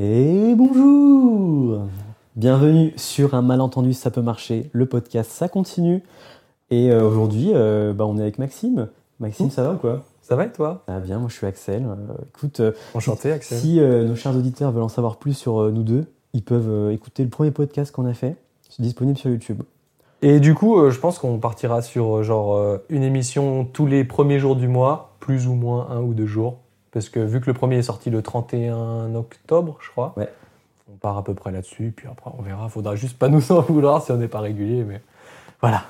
Et bonjour Bienvenue sur Un malentendu, ça peut marcher, le podcast, ça continue. Et euh, aujourd'hui, euh, bah, on est avec Maxime. Maxime, ça va ou quoi? Ça va et toi? Ça va bien, moi je suis Axel. Euh, écoute, Enchanté, Axel. si nos chers auditeurs veulent en savoir plus sur nous deux, ils peuvent écouter le premier podcast qu'on a fait. C'est disponible sur YouTube. Et du coup, je pense qu'on partira sur genre une émission tous les premiers jours du mois, plus ou moins un ou deux jours. Parce que vu que le premier est sorti le 31 octobre, je crois, Ouais. on part à peu près là-dessus. Puis après, on verra. Faudra juste pas nous en vouloir si on n'est pas régulier. Mais voilà.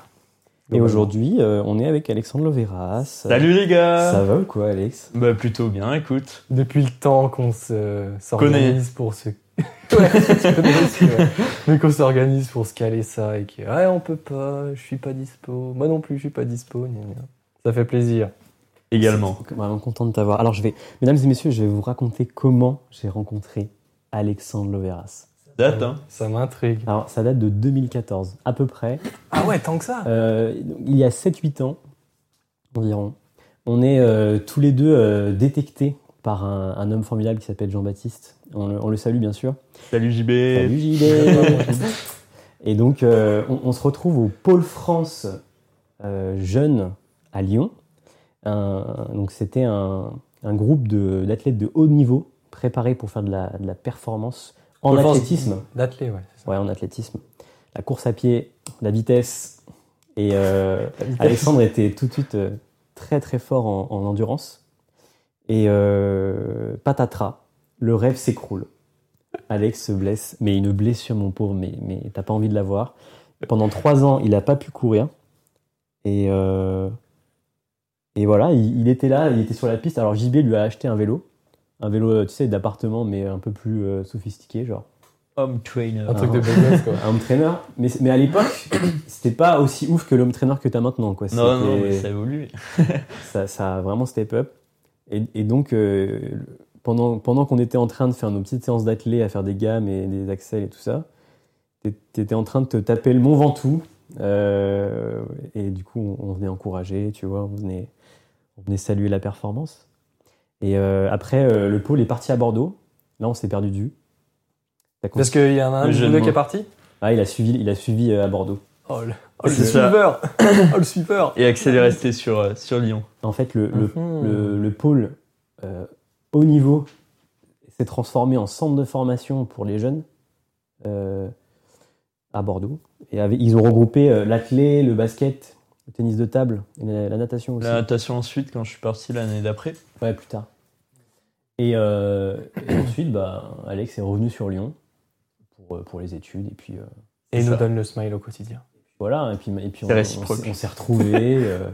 Et aujourd'hui, euh, on est avec Alexandre Loveras. Salut les gars Ça va ou quoi, Alex? Bah plutôt bien, écoute. Depuis le temps qu'on se s'organise pour se. Ouais, tu connais aussi, ouais. Mais qu'on s'organise pour se caler ça et que ouais, on peut pas, je suis pas dispo. Moi non plus, je suis pas dispo. gna gna. Ça fait plaisir. Également. Vraiment content de t'avoir. Alors, je vais, mesdames et messieurs, je vais vous raconter comment j'ai rencontré Alexandre Loveras. Date, hein Ça m'intrigue. Alors, ça date de 2014, à peu près. Ah ouais, tant que ça. Euh, il y a 7-8 ans environ. On est euh, tous les deux euh, détectés par un, un homme formidable qui s'appelle Jean-Baptiste. On, le- on le salue, bien sûr. Salut JB Salut JB Et donc, euh, on, on se retrouve au Pôle France euh, Jeune à Lyon. Un- donc, c'était un, un groupe d'athlètes de, haut niveau préparés pour faire de la, de la performance en athlétisme. D'athlé, ouais. ça. Ouais, en athlétisme. La course à pied, la vitesse. Et euh, Alexandre était tout de suite euh, très très fort en, en endurance. Et euh, patatras, le rêve s'écroule. Alex se blesse, mais une blessure, mon pauvre, mais, mais t'as pas envie de la voir. Pendant trois ans, il n'a pas pu courir. Et, et voilà, il, il était là, il était sur la piste. Alors JB lui a acheté un vélo. Un vélo, euh, tu sais, d'appartement, mais un peu plus euh, sophistiqué, genre Home trainer. Un truc de beau quoi. un home trainer. Mais, mais à l'époque, c'était pas aussi ouf que l'home trainer que t'as maintenant. Quoi. Non, non, mais ça évolue. ça, ça a vraiment step up. Et, et donc, euh, pendant, pendant qu'on était en train de faire nos petites séances d'athlé, à faire des gammes et des accels et tout ça, t'é- t'étais en train de te taper le Mont Ventoux. euh, et du coup, on, on venait encourager, tu vois, on venait, on venait saluer la performance. Et euh, après, euh, le pôle est parti à Bordeaux. Là, on s'est perdu de vue. Parce qu'il y en a un Le de jeu vous de deux qui est parti? Ah, il a suivi, il a suivi euh, à Bordeaux. Oh le, oh, le suiveur Oh le suiveur Et Axel est resté sur, euh, sur Lyon. En fait, le, le, Mhm. le, le pôle euh, haut niveau s'est transformé en centre de formation pour les jeunes euh, à Bordeaux. Et avec- ils ont regroupé euh, l'athlé, le basket, le tennis de table et la, la natation aussi. La natation ensuite, quand je suis parti l'année d'après. Ouais, plus tard. Et, euh, et ensuite, bah, Alex est revenu sur Lyon pour, euh, pour les études. Et puis euh, Et nous ça. donne le smile au quotidien. voilà. Et puis, et puis on, s'est- on s'est retrouvés. euh,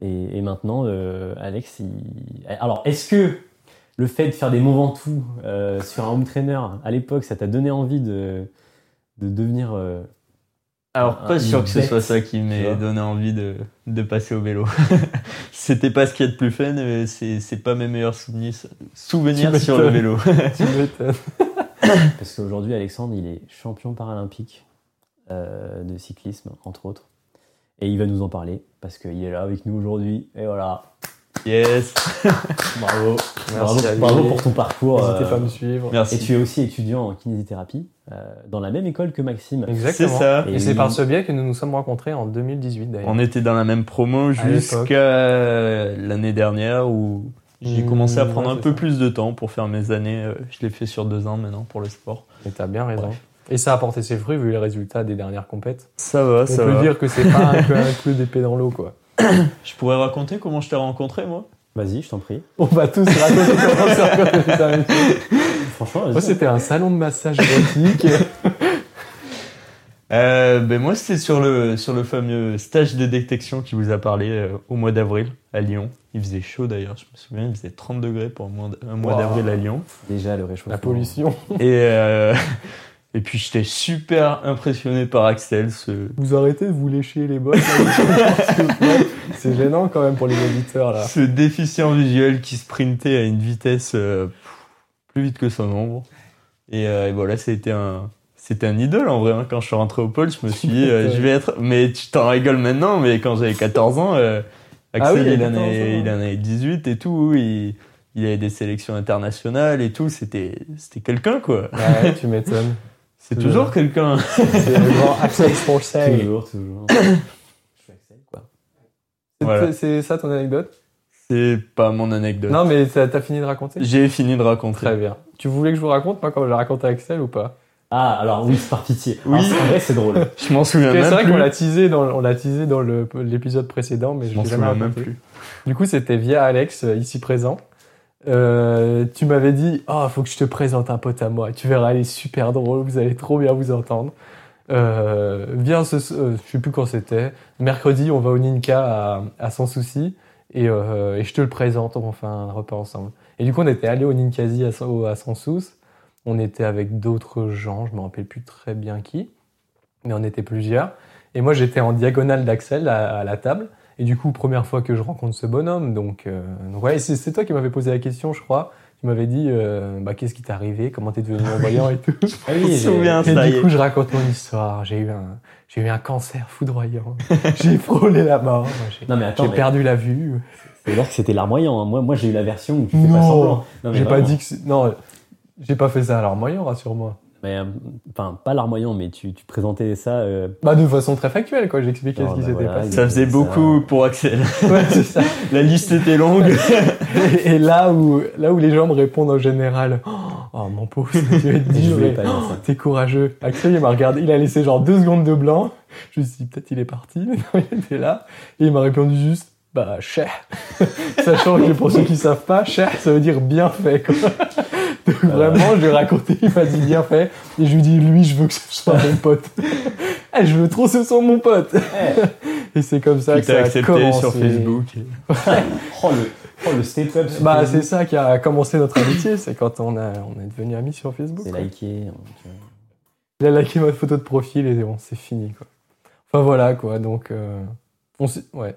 et, et maintenant, euh, Alex, il... alors est-ce que le fait de faire des Mont Ventoux euh, sur un home trainer à l'époque, ça t'a donné envie de, de devenir euh, Alors, pas sûr que ce soit ça qui m'ait donné envie de, de passer au vélo. C'était pas ce qu'il y a de plus fun, mais c'est c'est pas mes meilleurs souvenirs, souvenirs sur le vélo. tu. Parce qu'aujourd'hui, Alexandre, il est champion paralympique euh, de cyclisme, entre autres. Et il va nous en parler, parce qu'il est là avec nous aujourd'hui. Et voilà, Yes bravo. Merci bravo, pour ton parcours. N'hésitez euh, pas à me suivre. Merci. Et tu es aussi étudiant en kinésithérapie, euh, dans la même école que Maxime. Exactement. C'est ça. Et, Et c'est par ce biais que nous nous sommes rencontrés en 2018 d'ailleurs. On était dans la même promo jusqu'à l'année dernière où j'ai Mmh, commencé à prendre ouais, un peu ça. plus de temps pour faire mes années. Euh, Je l'ai fait sur deux ans maintenant pour le sport. Et t'as bien raison. Bref. Et ça a porté ses fruits vu les résultats des dernières compètes. Ça va, On ça peut va. dire que c'est pas un peu un coup d'épée dans l'eau quoi. Je pourrais raconter comment je t'ai rencontré, moi? Vas-y, je t'en prie. On va tous raconter comment on s'est rencontrés. Franchement, Moi c'était un salon de massage érotique. euh, ben Moi, c'était sur le, sur le fameux stage de détection qui vous a parlé euh, au mois d'avril à Lyon. Il faisait chaud d'ailleurs, je me souviens, il faisait 30 degrés pour un mois, d'avril à Lyon. déjà le réchauffement. La pollution. Et, euh, et puis, j'étais super impressionné par Axel, ce, Vous arrêtez de vous lécher les bottes là. C'est gênant quand même pour les auditeurs là. ce déficient visuel qui sprintait à une vitesse euh, plus vite que son ombre. Et, euh, et voilà, c'était un, c'était un idole en vrai. hein. Quand je suis rentré au pôle, je me suis dit, euh, je vais être. Mais tu t'en rigoles maintenant, mais quand j'avais 14 ans, Ah oui, Axel il en 14 ans. avait, il en avait 18 et tout. Il, il avait des sélections internationales et tout. C'était, c'était quelqu'un, quoi. Ouais, tu m'étonnes. C'est toujours quelqu'un. C'est le grand Axel. Toujours, toujours. Je suis Axel, quoi. C'est- Voilà. C'est ça ton anecdote? C'est pas mon anecdote. Non, mais t'as t'as fini de raconter? J'ai fini de raconter. Très bien. Tu voulais que je vous raconte, moi, quand j'ai raconté à Axel ou pas? Ah, alors oui, c'est par pitié. Oui. Alors, en vrai, c'est drôle. Je m'en souviens même C'est vrai plus. qu'on l'a teasé dans, on l'a teasé dans le- l'épisode précédent, mais Je je m'en souviens même plus. Du coup, c'était via Alex, euh, ici présent. Euh, tu m'avais dit, oh, faut que je te présente un pote à moi. Tu verras, il est super drôle, vous allez trop bien vous entendre. Euh, viens, ce, euh, je sais plus quand c'était. Mercredi, on va au Ninka à, à Sans Souci et, euh, je te le présente. On fait un repas ensemble. Et du coup, on était allé au Ninkasi à, à Sans Souci. On était avec d'autres gens, je me rappelle plus très bien qui, mais on était plusieurs. Et moi, j'étais en diagonale d'Axel à, la table. Et du coup, première fois que je rencontre ce bonhomme, donc, donc ouais, c'est toi qui m'avais posé la question, je crois. Tu m'avais dit, euh, bah, qu'est-ce qui t'est arrivé, comment t'es devenu non-voyant et tout. Ah Je me souviens, Et ça du est. coup, je raconte mon histoire. J'ai eu un, j'ai eu un cancer foudroyant. j'ai frôlé la mort. J'ai Non, mais attends, j'ai mais perdu la vue. c'est dire que c'était larmoyant. hein. Moi, moi j'ai eu la version où tu fais pas Non. semblant. Non, mais J'ai pas dit que c'est- non, j'ai pas fait ça à larmoyant, rassure-moi. Mais, euh, enfin, pas larmoyant, mais tu, tu présentais ça. euh, Bah, de façon très factuelle, quoi. J'expliquais ce qui bah s'était voilà, passé. Ça faisait Ça- beaucoup pour Axel. Ouais, c'est ça. La liste était longue. Et, et là où, là où les gens me répondent en général, oh, mon pauvre, tu vas être dur, ça. t'es courageux. Axel, il m'a regardé, il a laissé genre deux secondes de blanc. Je me suis dit, peut-être il est parti, mais non, il était là. Et il m'a répondu juste, bah, cher. Sachant que pour ceux qui savent pas, cher, ça veut dire bien fait, quoi. Donc vraiment, je lui ai raconté, il m'a dit bien fait. Et je lui dis, lui, je veux que ce soit mon pote. Eh, je veux trop que ce soit mon pote. Et c'est comme ça que ça a accepté commencé. sur Facebook. Oh le, oh, le step-up. sur Bah, c'est ça qui a commencé notre amitié, c'est quand on, a, on est devenu amis sur Facebook. C'est quoi. liké. hein, tu vois. Il a liké ma photo de profil et bon, c'est fini, quoi. Enfin, voilà, quoi. Donc, euh, on s'est- ouais. Donc,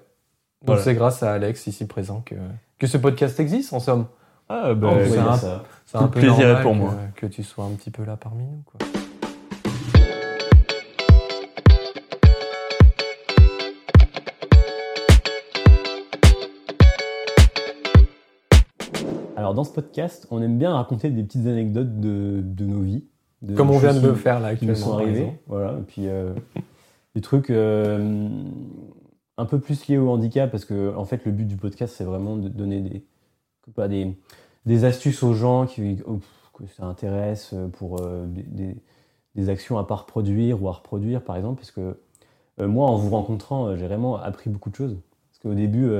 Voilà. c'est grâce à Alex, ici présent, que, que ce podcast existe, en somme. Ah, bah, c'est un-. C'est peu plaisir normal pour moi. que tu sois un petit peu là parmi nous, quoi. Alors, dans ce podcast, on aime bien raconter des petites anecdotes de, de nos vies. de Comme on vient de le faire, là, qui nous sont exemple. Voilà. Et puis, euh, des trucs euh, un peu plus liés au handicap, parce que, en fait, le but du podcast, c'est vraiment de donner des, pas des, des astuces aux gens qui, oh, que ça intéresse euh, pour euh, des, des- actions à pas reproduire ou à reproduire, par exemple. Parce que euh, moi, en vous rencontrant, j'ai vraiment appris beaucoup de choses. Parce qu'au début,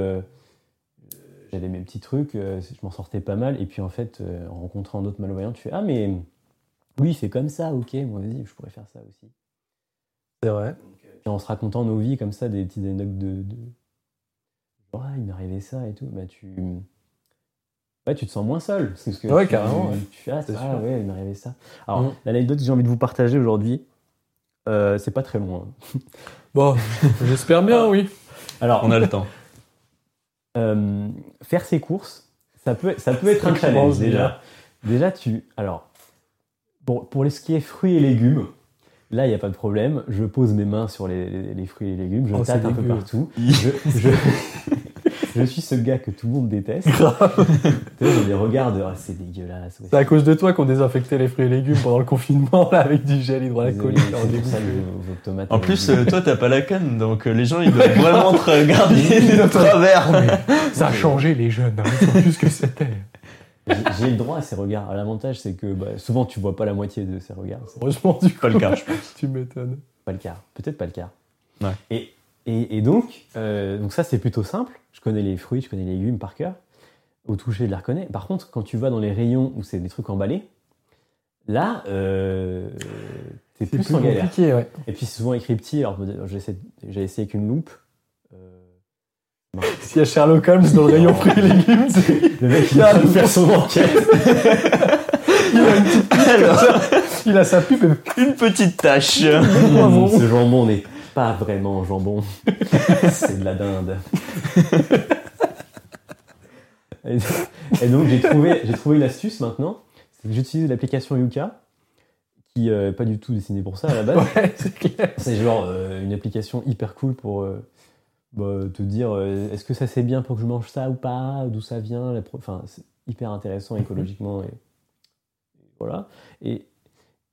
j'avais mes petits trucs, je m'en sortais pas mal. Et puis, en fait, en rencontrant d'autres malvoyants, tu fais Ah, mais oui, c'est comme ça, ok, moi, vas-y, je pourrais faire ça aussi. C'est vrai. Et en se racontant nos vies comme ça, des petites anecdotes de. de... Ah, il m'est arrivé ça et tout, bah tu. Ouais, tu te sens moins seul. Parce que Ouais, tu, carrément. Tu fais, ah, C'est ah, sûr. ouais, il m'est arrivé ça. Alors, Mm. l'anecdote que j'ai envie de vous partager aujourd'hui, euh, c'est pas très loin. Bon, j'espère bien, oui. Alors, On a le temps. euh, faire ses courses, ça peut, ça peut être un challenge déjà. Déjà, tu. Alors, pour, ce qui est fruits et légumes, là, il n'y a pas de problème. Je pose mes mains sur les, les- les fruits et légumes, je Oh, tâte un peu partout. Je, je, je suis ce gars que tout le monde déteste. Tu sais, J'ai des regards de ah, c'est dégueulasse. ouais, C'est à cause de toi qu'on désinfectait les fruits et légumes pendant le confinement, là, avec du gel hydroalcoolique. c'est en plus, euh, toi, t'as pas la canne, donc euh, les gens, ils doivent vraiment te regarder de travers. Ça a changé, les jeunes. Hein. Ils sont plus ce que c'était. J'ai- le droit à ces regards. L'avantage, c'est que bah, souvent, tu vois pas la moitié de ces regards. Heureusement, du coup. Pas le cas, je pense. Tu m'étonnes. pas le cas. Peut-être pas le cas. Ouais. Et, et, et donc, euh, donc, ça, c'est plutôt simple. Je connais les fruits, je connais les légumes par cœur. Au toucher, je les reconnais. Par contre, quand tu vas dans les rayons où c'est des trucs emballés, là, euh, t'es plus, plus en galère. compliqué, ouais. Et puis, c'est souvent écrit petit. Alors, j'ai essayé, j'ai essayé avec une loupe. Euh, S'il y a Sherlock Holmes dans le rayon fruits et légumes, le mec, il va le faire son enquête. il a une petite. Il a sa pipe et Une petite tâche. Bravo. Mmh, ce jambon n'est pas vraiment jambon. c'est de la dinde. et, donc j'ai trouvé, j'ai trouvé une astuce maintenant. C'est que j'utilise l'application Yuka, qui n'est pas du tout dessinée pour ça à la base. Ouais, c'est genre euh, une application hyper cool pour euh, bah, te dire euh, est-ce que ça c'est bien pour que je mange ça ou pas, d'où ça vient? la pro- Enfin, c'est- hyper intéressant écologiquement. Et, voilà. Et,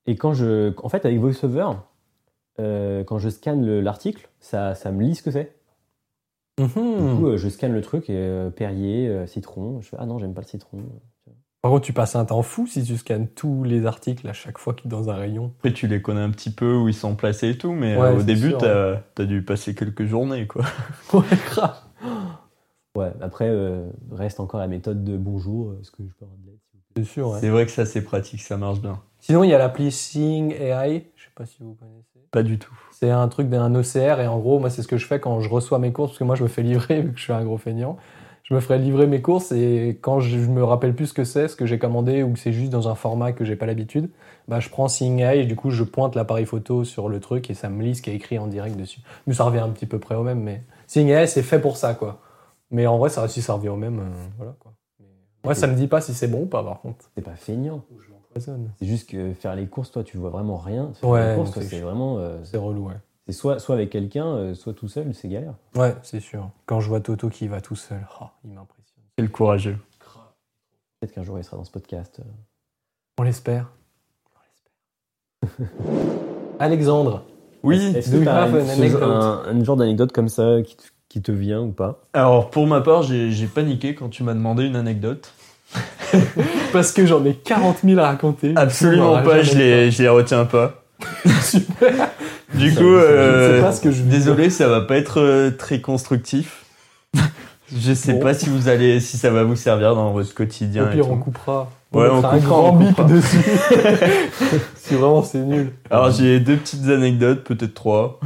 et quand je. En fait, avec VoiceOver, euh, quand je scanne l'article, ça, ça me lit ce que c'est. Du Mhm. coup, euh, je scanne le truc et euh, Perrier, euh, citron. Je fais ah non, j'aime pas le citron. Par contre, tu passes un temps fou si tu scannes tous les articles à chaque fois qu'ils sont dans un rayon. Après, tu les connais un petit peu où ils sont placés et tout, mais Ouais, euh, au début, t'as as dû passer quelques journées, quoi. Ouais, grave. Ouais, après, euh, reste encore la méthode de bonjour. Est-ce que je peux avoir de l'aide C'est sûr, ouais. C'est vrai que ça, c'est pratique, ça marche bien. Sinon, il y a l'appli Seeing AI. Je sais pas si vous connaissez. Pas du tout. C'est un truc d'un OCR et en gros, moi, c'est ce que je fais quand je reçois mes courses parce que moi, je me fais livrer vu que je suis un gros feignant. Je me ferai livrer mes courses et quand je je me rappelle plus ce que c'est, ce que j'ai commandé ou que c'est juste dans un format que j'ai pas l'habitude, bah, je prends Seeing AI et du coup, je pointe l'appareil photo sur le truc et ça me lit ce qui est écrit en direct dessus. Mais ça revient un petit peu près au même, mais Seeing AI, c'est fait pour ça, quoi. Mais en vrai, ça, si ça revient au même, euh, voilà, quoi. Mais moi, ça me dit pas si c'est bon ou pas, par contre. C'est pas feignant. C'est juste que faire les courses, toi, tu vois vraiment rien. Faire Ouais, les courses, c'est c'est vraiment. euh, C'est relou, ouais. c'est soit, soit avec quelqu'un, euh, soit tout seul, c'est galère. Ouais, c'est sûr. Quand je vois Toto qui va tout seul, oh, il m'impressionne. Quel courageux. Peut-être qu'un jour il sera dans ce podcast. euh. On l'espère. On l'espère. Alexandre. Oui. Est-ce que une- un, un genre d'anecdote comme ça qui te, qui te vient ou pas? Alors, pour ma part, j'ai paniqué quand tu m'as demandé une anecdote. Parce que j'en ai 40 000 à raconter. Absolument pas, je les, je les retiens pas. Super. Du Ça, coup, je sais euh, pas ce que je veux désolé, ça va pas être euh, très constructif. je sais Bon. pas si vous allez, si ça va vous servir dans votre quotidien. Au et pire, tout. on coupera. Ouais, on mettra un coupera, grand bip coupera. dessus. si vraiment c'est nul. Alors j'ai deux petites anecdotes, peut-être trois.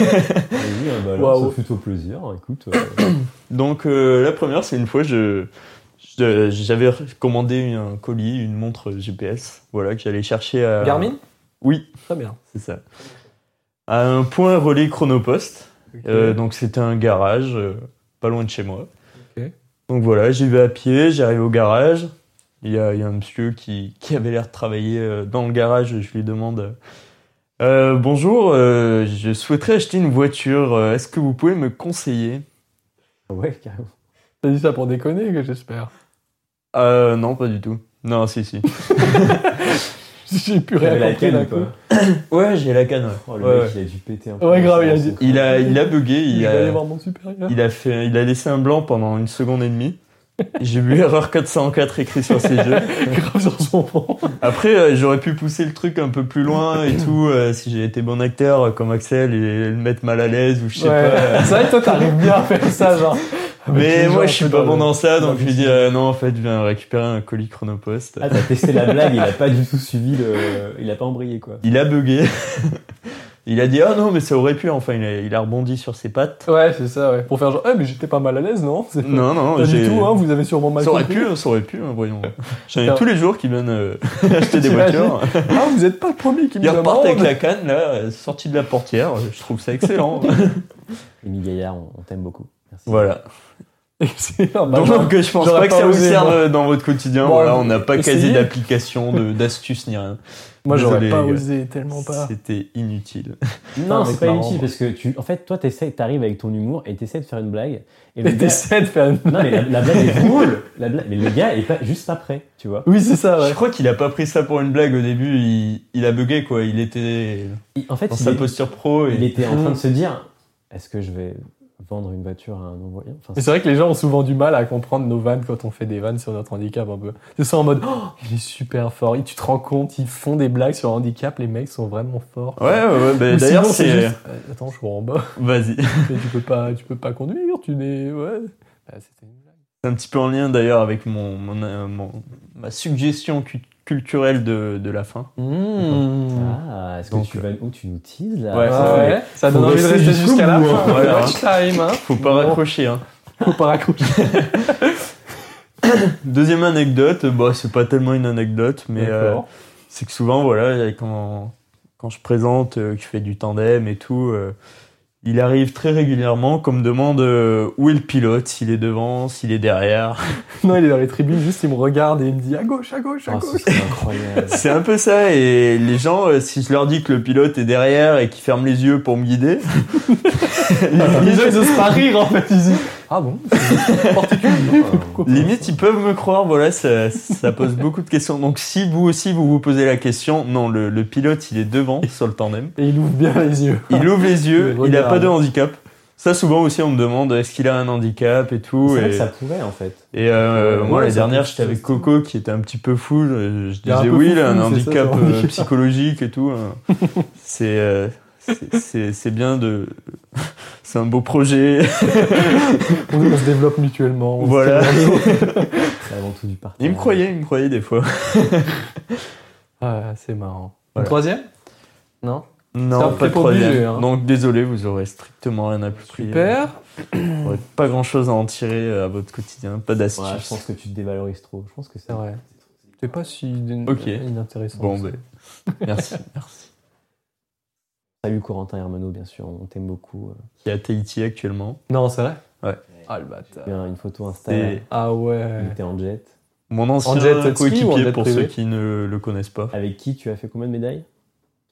Vas-y, hein, bah alors, Waouh. ça fait plaisir. Écoute, euh, Donc euh, la première, c'est une fois, je- j'avais commandé un colis, une montre GPS, voilà, que j'allais chercher à. Garmin? Oui, Très bien. c'est ça. À un point relais chronopost. Euh, donc c'était un garage, euh, pas loin de chez moi. Donc voilà, j'y vais à pied, j'arrive au garage. Il y a, il y a un monsieur qui, qui avait l'air de travailler euh, dans le garage. Je lui demande euh, Bonjour, je souhaiterais acheter une voiture. Est-ce que vous pouvez me conseiller? Ouais, carrément. T'as dit ça pour déconner, j'espère. Euh, Non, pas du tout. Non, si, si. J'ai plus rien la compris canne d'un ou coup. pas Ouais, j'ai la canne. ouais. Oh, le Ouais, mec, ouais. il a dû péter un peu. Ouais, grave, il a dit- Il a, il a bugué, Il a, voir mon supérieur. il a fait, il a laissé un blanc pendant une seconde et demie. J'ai vu erreur 404 écrit sur ses jeux. grave sur son front. Après, euh, j'aurais pu pousser le truc un peu plus loin et tout, euh, si j'ai été bon acteur euh, comme Axel et le mettre mal à l'aise ou je sais Ouais. pas. euh. C'est vrai que toi, t'arrives bien à faire ça, genre. Avec Mais les gens moi, je suis pas bon dans ça, donc je lui dis euh, non, en fait, je viens récupérer un colis chronopost. Ah, t'as testé la blague, il a pas du tout suivi le. Il a pas embrayé quoi. Il a bugué. il a dit ah non, mais ça aurait pu. Enfin, il a, il a rebondi sur ses pattes. Ouais, c'est ça, ouais. Pour faire genre, eh, mais j'étais pas mal à l'aise, non? Non, non, Pas du j'ai. tout, hein, vous avez sûrement mal Ça aurait compris. pu, hein, ça aurait pu, hein, voyons. J'en ai tous les jours qui viennent euh, acheter des voitures. Ah, vous êtes pas le premier qui me Ils repartent avec demande. la canne, là, sortie de la portière. Je trouve ça excellent. Émile Gaillard, on, on t'aime beaucoup. Merci. voilà. Excellent. Bah, Donc, euh, je pense pas que ça vous serve moi. euh, dans votre quotidien. Bon, voilà, on n'a pas quasi d'application, de- d'astuces ni rien. moi, j'aurais pas osé, tellement pas. C'était inutile. Non, c'est pas marrant, inutile moi. parce que tu, en fait, toi, t'essaies, t'arrives avec ton humour et t'essaies de faire une blague. Et t'essaies de faire une... non mais la, la blague est drôle. La blague, mais le gars est pas juste pas prêt, tu vois. Oui, c'est ça, ouais. Je crois qu'il a pas pris ça pour une blague au début. Il, il a bugué, quoi. Il était Il- en fait, dans il, sa est- posture pro. Et... il était en Mm. train de se dire, est-ce que je vais vendre une voiture à un non-voyant enfin, c'est vrai que les gens ont souvent du mal à comprendre nos vannes quand on fait des vannes sur notre handicap un peu. C'est ça en mode, oh, il est super fort. Et tu te rends compte, ils font des blagues sur le handicap, les mecs sont vraiment forts. Ouais, ouais, ouais. bah, Ou D'ailleurs, sinon, c'est. juste, euh, Attends, je suis en bas. Vas-y. Mais tu peux pas, tu peux pas conduire, tu n'es. Ouais. Bah, c'était une blague. C'est un petit peu en lien d'ailleurs avec mon, mon, euh, mon- ma suggestion cu- culturelle de, de la fin. Ah, est-ce que tu vas où tu nous teases là Ouais, Ah ça, ouais, ça Faut donne envie de rester jusqu'à la fin. hein, voilà, Watch time, hein. Faut pas Bon. raccrocher, hein. Faut pas raccrocher. Deuxième anecdote, bah, c'est pas tellement une anecdote, mais euh, c'est que souvent, voilà, quand, quand je présente, euh, que je fais du tandem et tout, euh, il arrive très régulièrement qu'on me demande euh, où est le pilote, s'il est devant, s'il est derrière? Non, il est dans les tribunes, juste il me regarde et il me dit à gauche, à gauge, à Ah, gauche. c'est incroyable. C'est un peu ça, et les gens, euh, si je leur dis que le pilote est derrière et qu'il ferme les yeux pour me guider, Les gens, ils osent pas rire en fait. Ils disent Ah bon C'est particulier. Limite, ils peuvent me croire, voilà, ça, ça pose beaucoup de questions. Donc si vous aussi vous vous posez la question, non, le, le pilote il est devant sur le tandem. Et il ouvre bien les yeux. Il ouvre les yeux, Il il a pas de handicap. Ça souvent aussi on me demande est-ce qu'il a un handicap et tout. C'est vrai Et, que ça pourrait en fait. et, euh, Ouais, moi ouais, la dernière j'étais avec Coco qui était un petit peu fou. Je, disais oui, il a un ça, handicap euh, handicap. psychologique et tout. hein. C'est euh, c'est- bien de. C'est un beau projet. On, on se développe mutuellement. on se Voilà. C'est avant tout du partage. Il me croyait, il me croyait des fois. Ah, c'est marrant. Voilà. Le troisième? Non? Non, pas de troisième. hein. Donc désolé, vous aurez strictement rien appris. Super. Vous aurez pas grand chose à en tirer euh, à votre quotidien, pas d'astuces. Ouais, je pense que tu te dévalorises trop. Je pense que c'est vrai. C'est pas si Ok. inintéressant. Bon, que ça. ben, merci, merci. Salut Corentin Hermano, bien sûr, on t'aime beaucoup. Qui est à Tahiti actuellement. Non, c'est vrai? Ouais. Ah, le bâtard. Une photo Insta. C'est Ah Il ouais. était en jet. mon ancien En jet coéquipier jet pour ceux qui ne le connaissent pas. Avec qui tu as fait combien de médailles?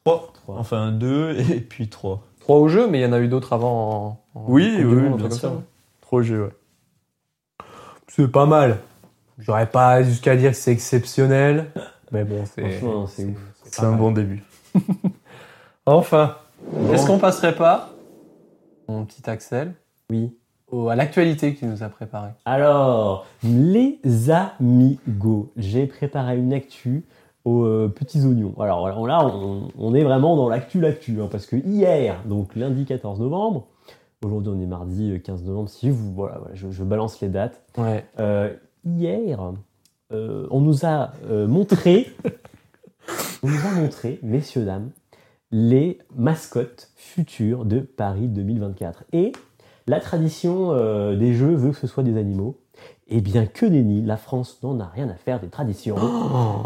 Trois. Trois. Enfin deux et puis trois. Trois au jeu, mais il y en a eu d'autres avant en, en Oui, oui, Monde, bien sûr. Trois jeux, ouais. C'est pas mal. J'aurais pas jusqu'à dire que c'est exceptionnel. Mais bon, c'est. Franchement, c'est ouf. C'est un bon début. Enfin, Bon. est-ce qu'on passerait pas, mon petit Axel, Oui. au- à l'actualité qu'il nous a préparé Alors, les amigos, j'ai préparé une actu aux euh, petits oignons. Alors là, on, on est vraiment dans l'actu, l'actu, hein, parce que hier, donc lundi 14 novembre, aujourd'hui on est mardi euh, 15 novembre, si vous, voilà, voilà, je, je balance les dates. Ouais. Euh, hier, euh, on nous a euh, montré, on nous a montré, messieurs dames, les mascottes futures de Paris 2024. Et la tradition euh, des jeux veut que ce soit des animaux. Eh bien, que nenni, la France n'en a rien à faire des traditions.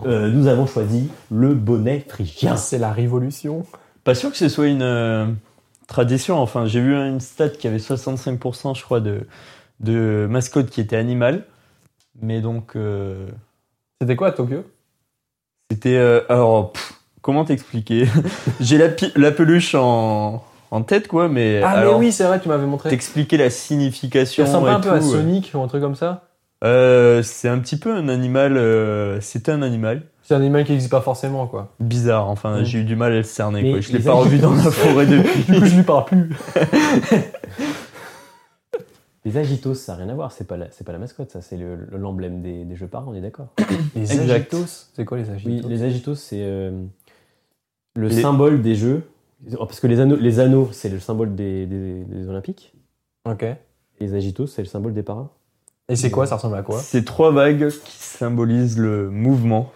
Euh, nous avons choisi le bonnet phrygien. C'est la révolution. Pas sûr que ce soit une euh, tradition. Enfin, j'ai vu une stat qui avait 65%, je crois, de, de mascottes qui étaient animales. Mais donc, euh, C'était quoi à Tokyo? c'était. euh, alors, pff, comment t'expliquer J'ai la, peluche en, en tête, quoi, mais. Ah, alors, mais oui, c'est vrai, tu m'avais montré. T'expliquer la Ça signification. ressemble et pas un peu à tout, ouais. Sonic ou un truc comme ça Euh, c'est un petit peu un animal. euh, C'était un animal. C'est un animal qui n'existe pas forcément, quoi. Bizarre, enfin, j'ai eu du mal à le cerner, Mais quoi. Je l'ai pas revu dans la forêt depuis. Du coup, je lui parle plus. Les agitos, ça n'a rien à voir. C'est pas la, c'est pas la mascotte, ça. C'est le- le- l'emblème des, des jeux parents, on est d'accord. Les agitos C'est quoi les Oui, agitos les agitos, c'est euh, le Les- symbole des jeux. Oh, Parce que les anneaux, les anneaux c'est le symbole des, des- des Olympiques. Ok. Les agitos, c'est le symbole des paras. Et c'est quoi Ça ressemble à quoi? C'est trois vagues qui symbolisent le mouvement.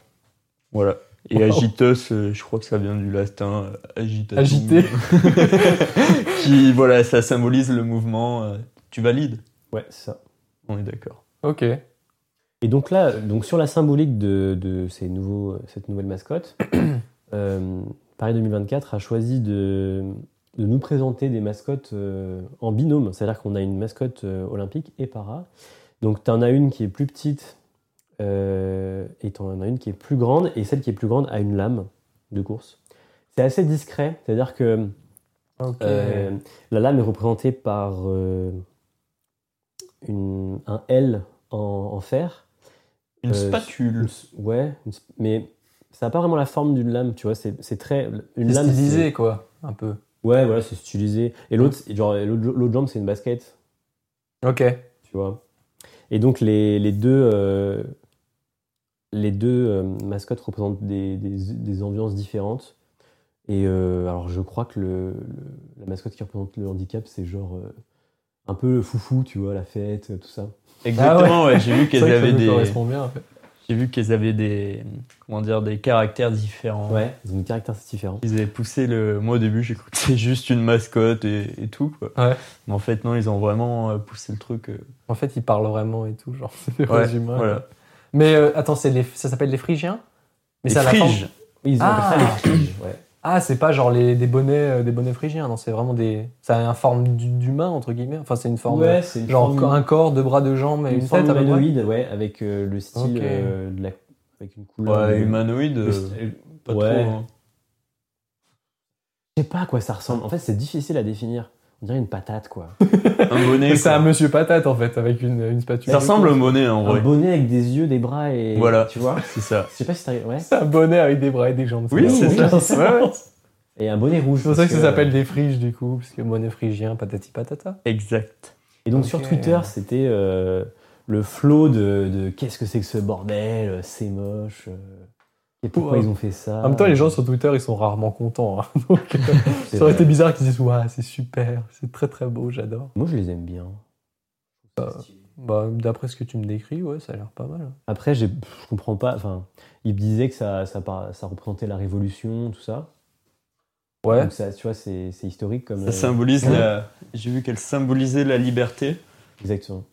Voilà. Et Wow. agitos, euh, je crois que ça vient du latin euh, agitatum. Agité. qui, voilà, ça symbolise le mouvement. euh, tu valides Ouais, c'est ça. On est d'accord. Ok. Et donc là, donc sur la symbolique de, de ces nouveaux, cette nouvelle mascotte, euh, Paris 2024 a choisi de, de nous présenter des mascottes euh, en binôme. C'est-à-dire qu'on a une mascotte euh, olympique et para. Donc tu en as une qui est plus petite euh, et tu en as une qui est plus grande. Et celle qui est plus grande a une lame de course. C'est assez discret. C'est-à-dire que la lame est représentée par une- un L en, en fer. Une spatule. Une ouais, une mais ça n'a pas vraiment la forme d'une lame, tu vois. C'est très. Une lame. stylisé, quoi. Un peu. Ouais, voilà, c'est stylisé. Et l'autre, genre, l'autre jambe, c'est une basket, Ok. tu vois. Et donc, les, les deux. euh, les deux euh, mascottes représentent des, des, des ambiances différentes. Et euh, alors, je crois que le, le- la mascotte qui représente le handicap, c'est genre euh, un peu le foufou, tu vois, la fête, tout ça. Exactement, ouais. J'ai vu qu'elles avaient ça des. correspond bien, en fait. J'ai vu qu'elles avaient des. Comment dire, des caractères différents. Ouais, ils ont une caractéristique différente. Ils avaient poussé le. Moi au début, j'ai cru que c'était juste une mascotte et, et tout, quoi. Ouais. Mais en fait, non, ils ont vraiment euh, poussé le truc. euh, En fait, ils parlent vraiment et tout, genre, c'est des Ouais, humains. voilà. Mais euh, attends, c'est les... ça s'appelle les Phrygiens? Mais Les ça a la forme- ils ont Ah. appelé ça les friges, ouais. Ah, c'est pas genre les, des bonnets euh, des bonnets phrygiens, non, c'est vraiment des. Ça a une forme d'humain, entre guillemets. Enfin, c'est une forme. Ouais, c'est une genre forme- un corps, deux bras, deux jambes et une, une, forme tête à peu près. humanoïde, ouais, avec euh, le style Ok. euh, de la, avec une couleur. Ouais, de- humanoïde, euh, pas ouais. trop. hein. Je sais pas à quoi ça ressemble. En fait, c'est difficile à définir. On dirait une patate, quoi. un bonnet. C'est un monsieur patate, en fait, avec une, une spatule. Ça ressemble au bonnet, en vrai. Un bonnet avec des yeux, des bras et. Voilà. Tu vois C'est ça. Je sais pas si t'as. Ouais. C'est un bonnet avec des bras et des jambes. Oui, c'est ça. Ouais, ouais. Et un bonnet rouge. C'est pour ça que ça s'appelle des friges, du coup, parce que bonnet phrygien, patati patata. Exact. Et donc sur Twitter, c'était euh, le flot de, de qu'est-ce que c'est que ce bordel, euh, c'est moche. euh, et pourquoi Ouais. ils ont fait ça En même temps, les gens sur Twitter, ils sont rarement contents. hein. Donc, euh, ça aurait vrai. été bizarre qu'ils disent Ouais, c'est super, c'est très très beau, j'adore. Moi, je les aime bien. Bah, d'après ce que tu me décris, ouais, ça a l'air pas mal. Après, j'ai- je comprends pas. Enfin, ils me disaient que ça, ça, par- ça représentait la révolution, tout ça. Ouais. Donc ça, tu vois, c'est c'est historique comme. Ça euh, symbolise ouais. la. J'ai vu qu'elle symbolisait la liberté. Exactement.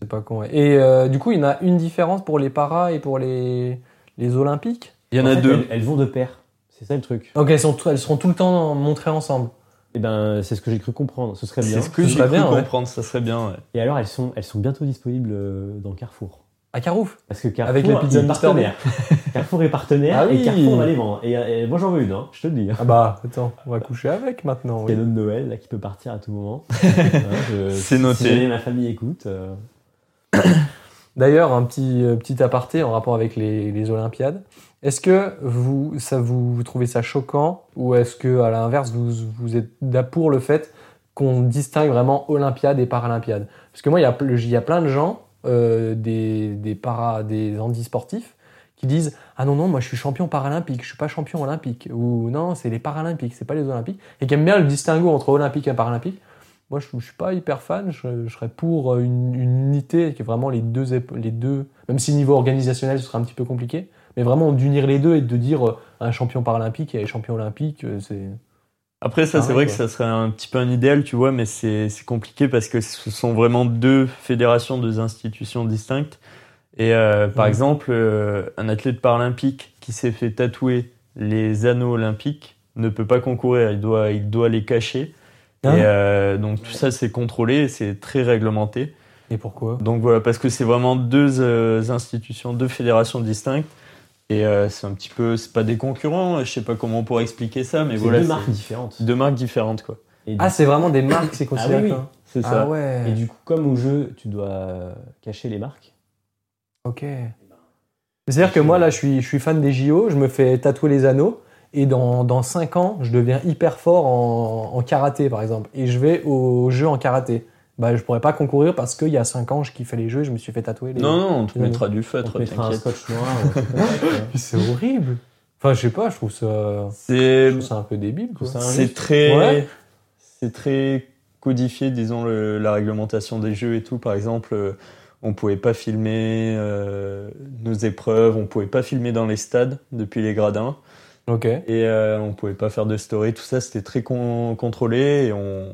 C'est pas con. ouais. Et euh, du coup, il y en a une différence pour les paras et pour les, les olympiques Il y en, En a fait, deux. Elles, elles vont de pair. C'est ça le truc. Donc elles, sont, elles seront tout le temps montrées ensemble. Et ben, c'est ce que j'ai cru comprendre. Ce serait bien. C'est ce que Ce j'ai cru bien, ouais. comprendre, ça serait bien. ouais. Et alors, elles sont, elles sont bientôt disponibles euh, dans Carrefour. À Carouf Parce que Carrefour Avec les pizzas est Mister partenaire. Carrefour est partenaire Ah oui. et Carrefour va les vendre. Et, et moi j'en veux une, hein, je te le dis. Ah bah, attends, on va coucher avec maintenant. oui. Cadeau de Noël là, qui peut partir à tout moment. Hein, je- C'est noté. Si jamais ma famille écoute. euh, D'ailleurs, un petit, euh, petit aparté en rapport avec les, Olympiades. Est-ce que vous, ça vous, trouvez ça choquant ou est-ce que, à l'inverse, vous, vous êtes pour le fait qu'on distingue vraiment Olympiade et Paralympiade Parce que moi, il y a, ple- il y a plein de gens, euh, des, des, para, des handisportifs, qui disent Ah non, non, moi je suis champion paralympique, je suis pas champion olympique. Ou non, c'est les paralympiques, c'est pas les olympiques. Et qui aiment bien le distinguo entre olympique et paralympique. Moi, je, je suis pas hyper fan. Je, je serais pour une, une unité qui est vraiment les deux, les deux. Même si niveau organisationnel, ce serait un petit peu compliqué. Mais vraiment d'unir les deux et de dire euh, un champion paralympique et un champion olympique, euh, c'est. Après, ça, c'est vrai que ça serait un petit peu un idéal, tu vois, mais c'est compliqué parce que ce sont vraiment deux fédérations, deux institutions distinctes. Et euh, par exemple, euh, un athlète paralympique qui s'est fait tatouer les anneaux olympiques ne peut pas concourir, il doit, il doit les cacher. Hein et euh, donc tout ça, c'est contrôlé, c'est très réglementé. Et pourquoi? Donc voilà, parce que c'est vraiment deux euh, institutions, deux fédérations distinctes. Et euh, c'est un petit peu, c'est pas des concurrents, je sais pas comment on pourrait expliquer ça, mais c'est voilà. deux marques différentes. Deux marques différentes, quoi. Et, Ah, c'est vraiment des marques, c'est considéré Ah oui, oui. C'est Ah ça. ouais. et du coup, comme au jeu, tu dois cacher les marques? Ok. C'est-à-dire que moi, là, je suis, je suis fan des JO, je me fais tatouer les anneaux, et dans, dans 5 ans, je deviens hyper fort en, en karaté, par exemple, et je vais aux Jeux en karaté. Bah, je pourrais pas concourir parce qu'il y a 5 ans, je kiffais les jeux, je me suis fait tatouer les Non, non, on te les mettra du On feutre, te mettra un t'inquiète. scotch noir. C'est horrible. Enfin, je sais pas, je trouve ça, je C'est trouve ça un peu débile, c'est très Ouais. c'est très codifié, disons le- la réglementation des jeux et tout. Par exemple, euh, on pouvait pas filmer euh, nos épreuves, on pouvait pas filmer dans les stades depuis les gradins Ok. et euh, on pouvait pas faire de story. Tout ça, c'était très con- contrôlé et on,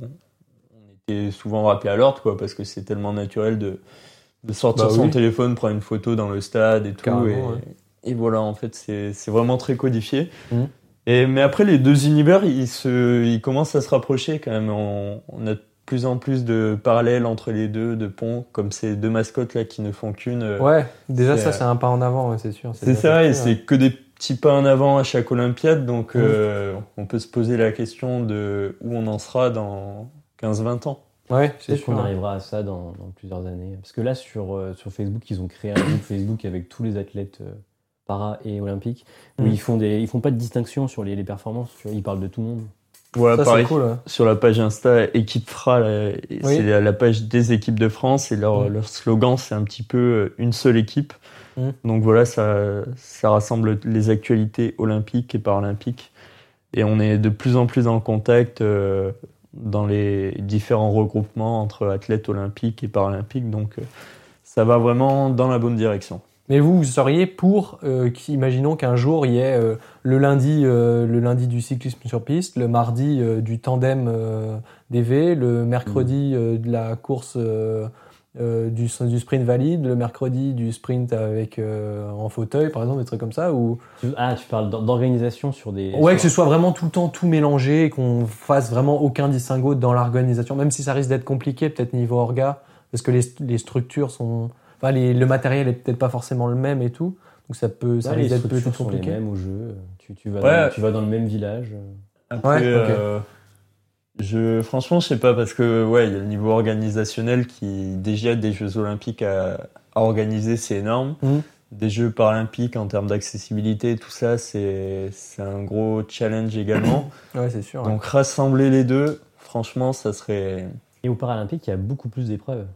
on était souvent rappelé à l'ordre, quoi, parce que c'est tellement naturel de de sortir Bah son oui. téléphone, prendre une photo dans le stade et tout. Et, ouais. et voilà, en fait, c'est vraiment très codifié. Mhm. Et, mais après, les deux univers, ils, se, ils commencent à se rapprocher quand même. On, on a de plus en plus de parallèles entre les deux, de ponts, comme ces deux mascottes là qui ne font qu'une. euh, Ouais, déjà, ça, euh, c'est un pas en avant, ouais, c'est sûr. C'est ça, et c'est que des petits pas en avant à chaque Olympiade, donc euh, on peut se poser la question de où on en sera dans 15-20 ans. Ouais, c'est Peut-être sûr. qu'on arrivera à ça dans, dans plusieurs années. Parce que là, sur, euh, sur Facebook, ils ont créé un groupe Facebook avec tous les athlètes euh, para et olympiques, où Mm. ils font des, ils font pas de distinction sur les, les performances. Tu vois, ils parlent de tout le monde. Voilà, Ça, c'est pareil. cool, ouais. Sur la page Insta, équipe FRA, Oui. c'est la, la page des équipes de France, et leur, Mm. leur slogan, c'est un petit peu euh, une seule équipe. Mm. Donc voilà, ça, ça rassemble les actualités olympiques et paralympiques. Et on est de plus en plus en contact euh, dans les différents regroupements entre athlètes olympiques et paralympiques. Donc euh, ça va vraiment dans la bonne direction. Mais vous, vous seriez pour, euh, imaginons qu'un jour il y ait le lundi, le lundi du cyclisme sur piste, le mardi du tandem DV, le mercredi euh, de la course euh, euh, du, du sprint valide, le mercredi du sprint avec euh, en fauteuil, par exemple, des trucs comme ça, ou ah, tu parles d'or- d'organisation sur des. ouais, que ce soit vraiment tout le temps tout mélangé, et qu'on fasse vraiment aucun distinguo dans l'organisation, même si ça risque d'être compliqué, peut-être niveau orga, parce que les, les structures sont, enfin, les- le matériel est peut-être pas forcément le même et tout, donc ça peut, ça Ouais, les risque d'être structures peut-être sont les compliqué. mêmes au jeu. Tu, tu, vas Ouais. dans, tu vas dans le même village. Après, Ouais, ok. Je, franchement, je sais pas parce que ouais, il y a le niveau organisationnel qui déjà des Jeux Olympiques à, organiser, c'est énorme. Mhm. Des Jeux Paralympiques en termes d'accessibilité, tout ça, c'est c'est un gros challenge également. Ouais, c'est sûr. ouais. Donc rassembler les deux, franchement, ça serait. Et aux Paralympiques, il y a beaucoup plus d'épreuves.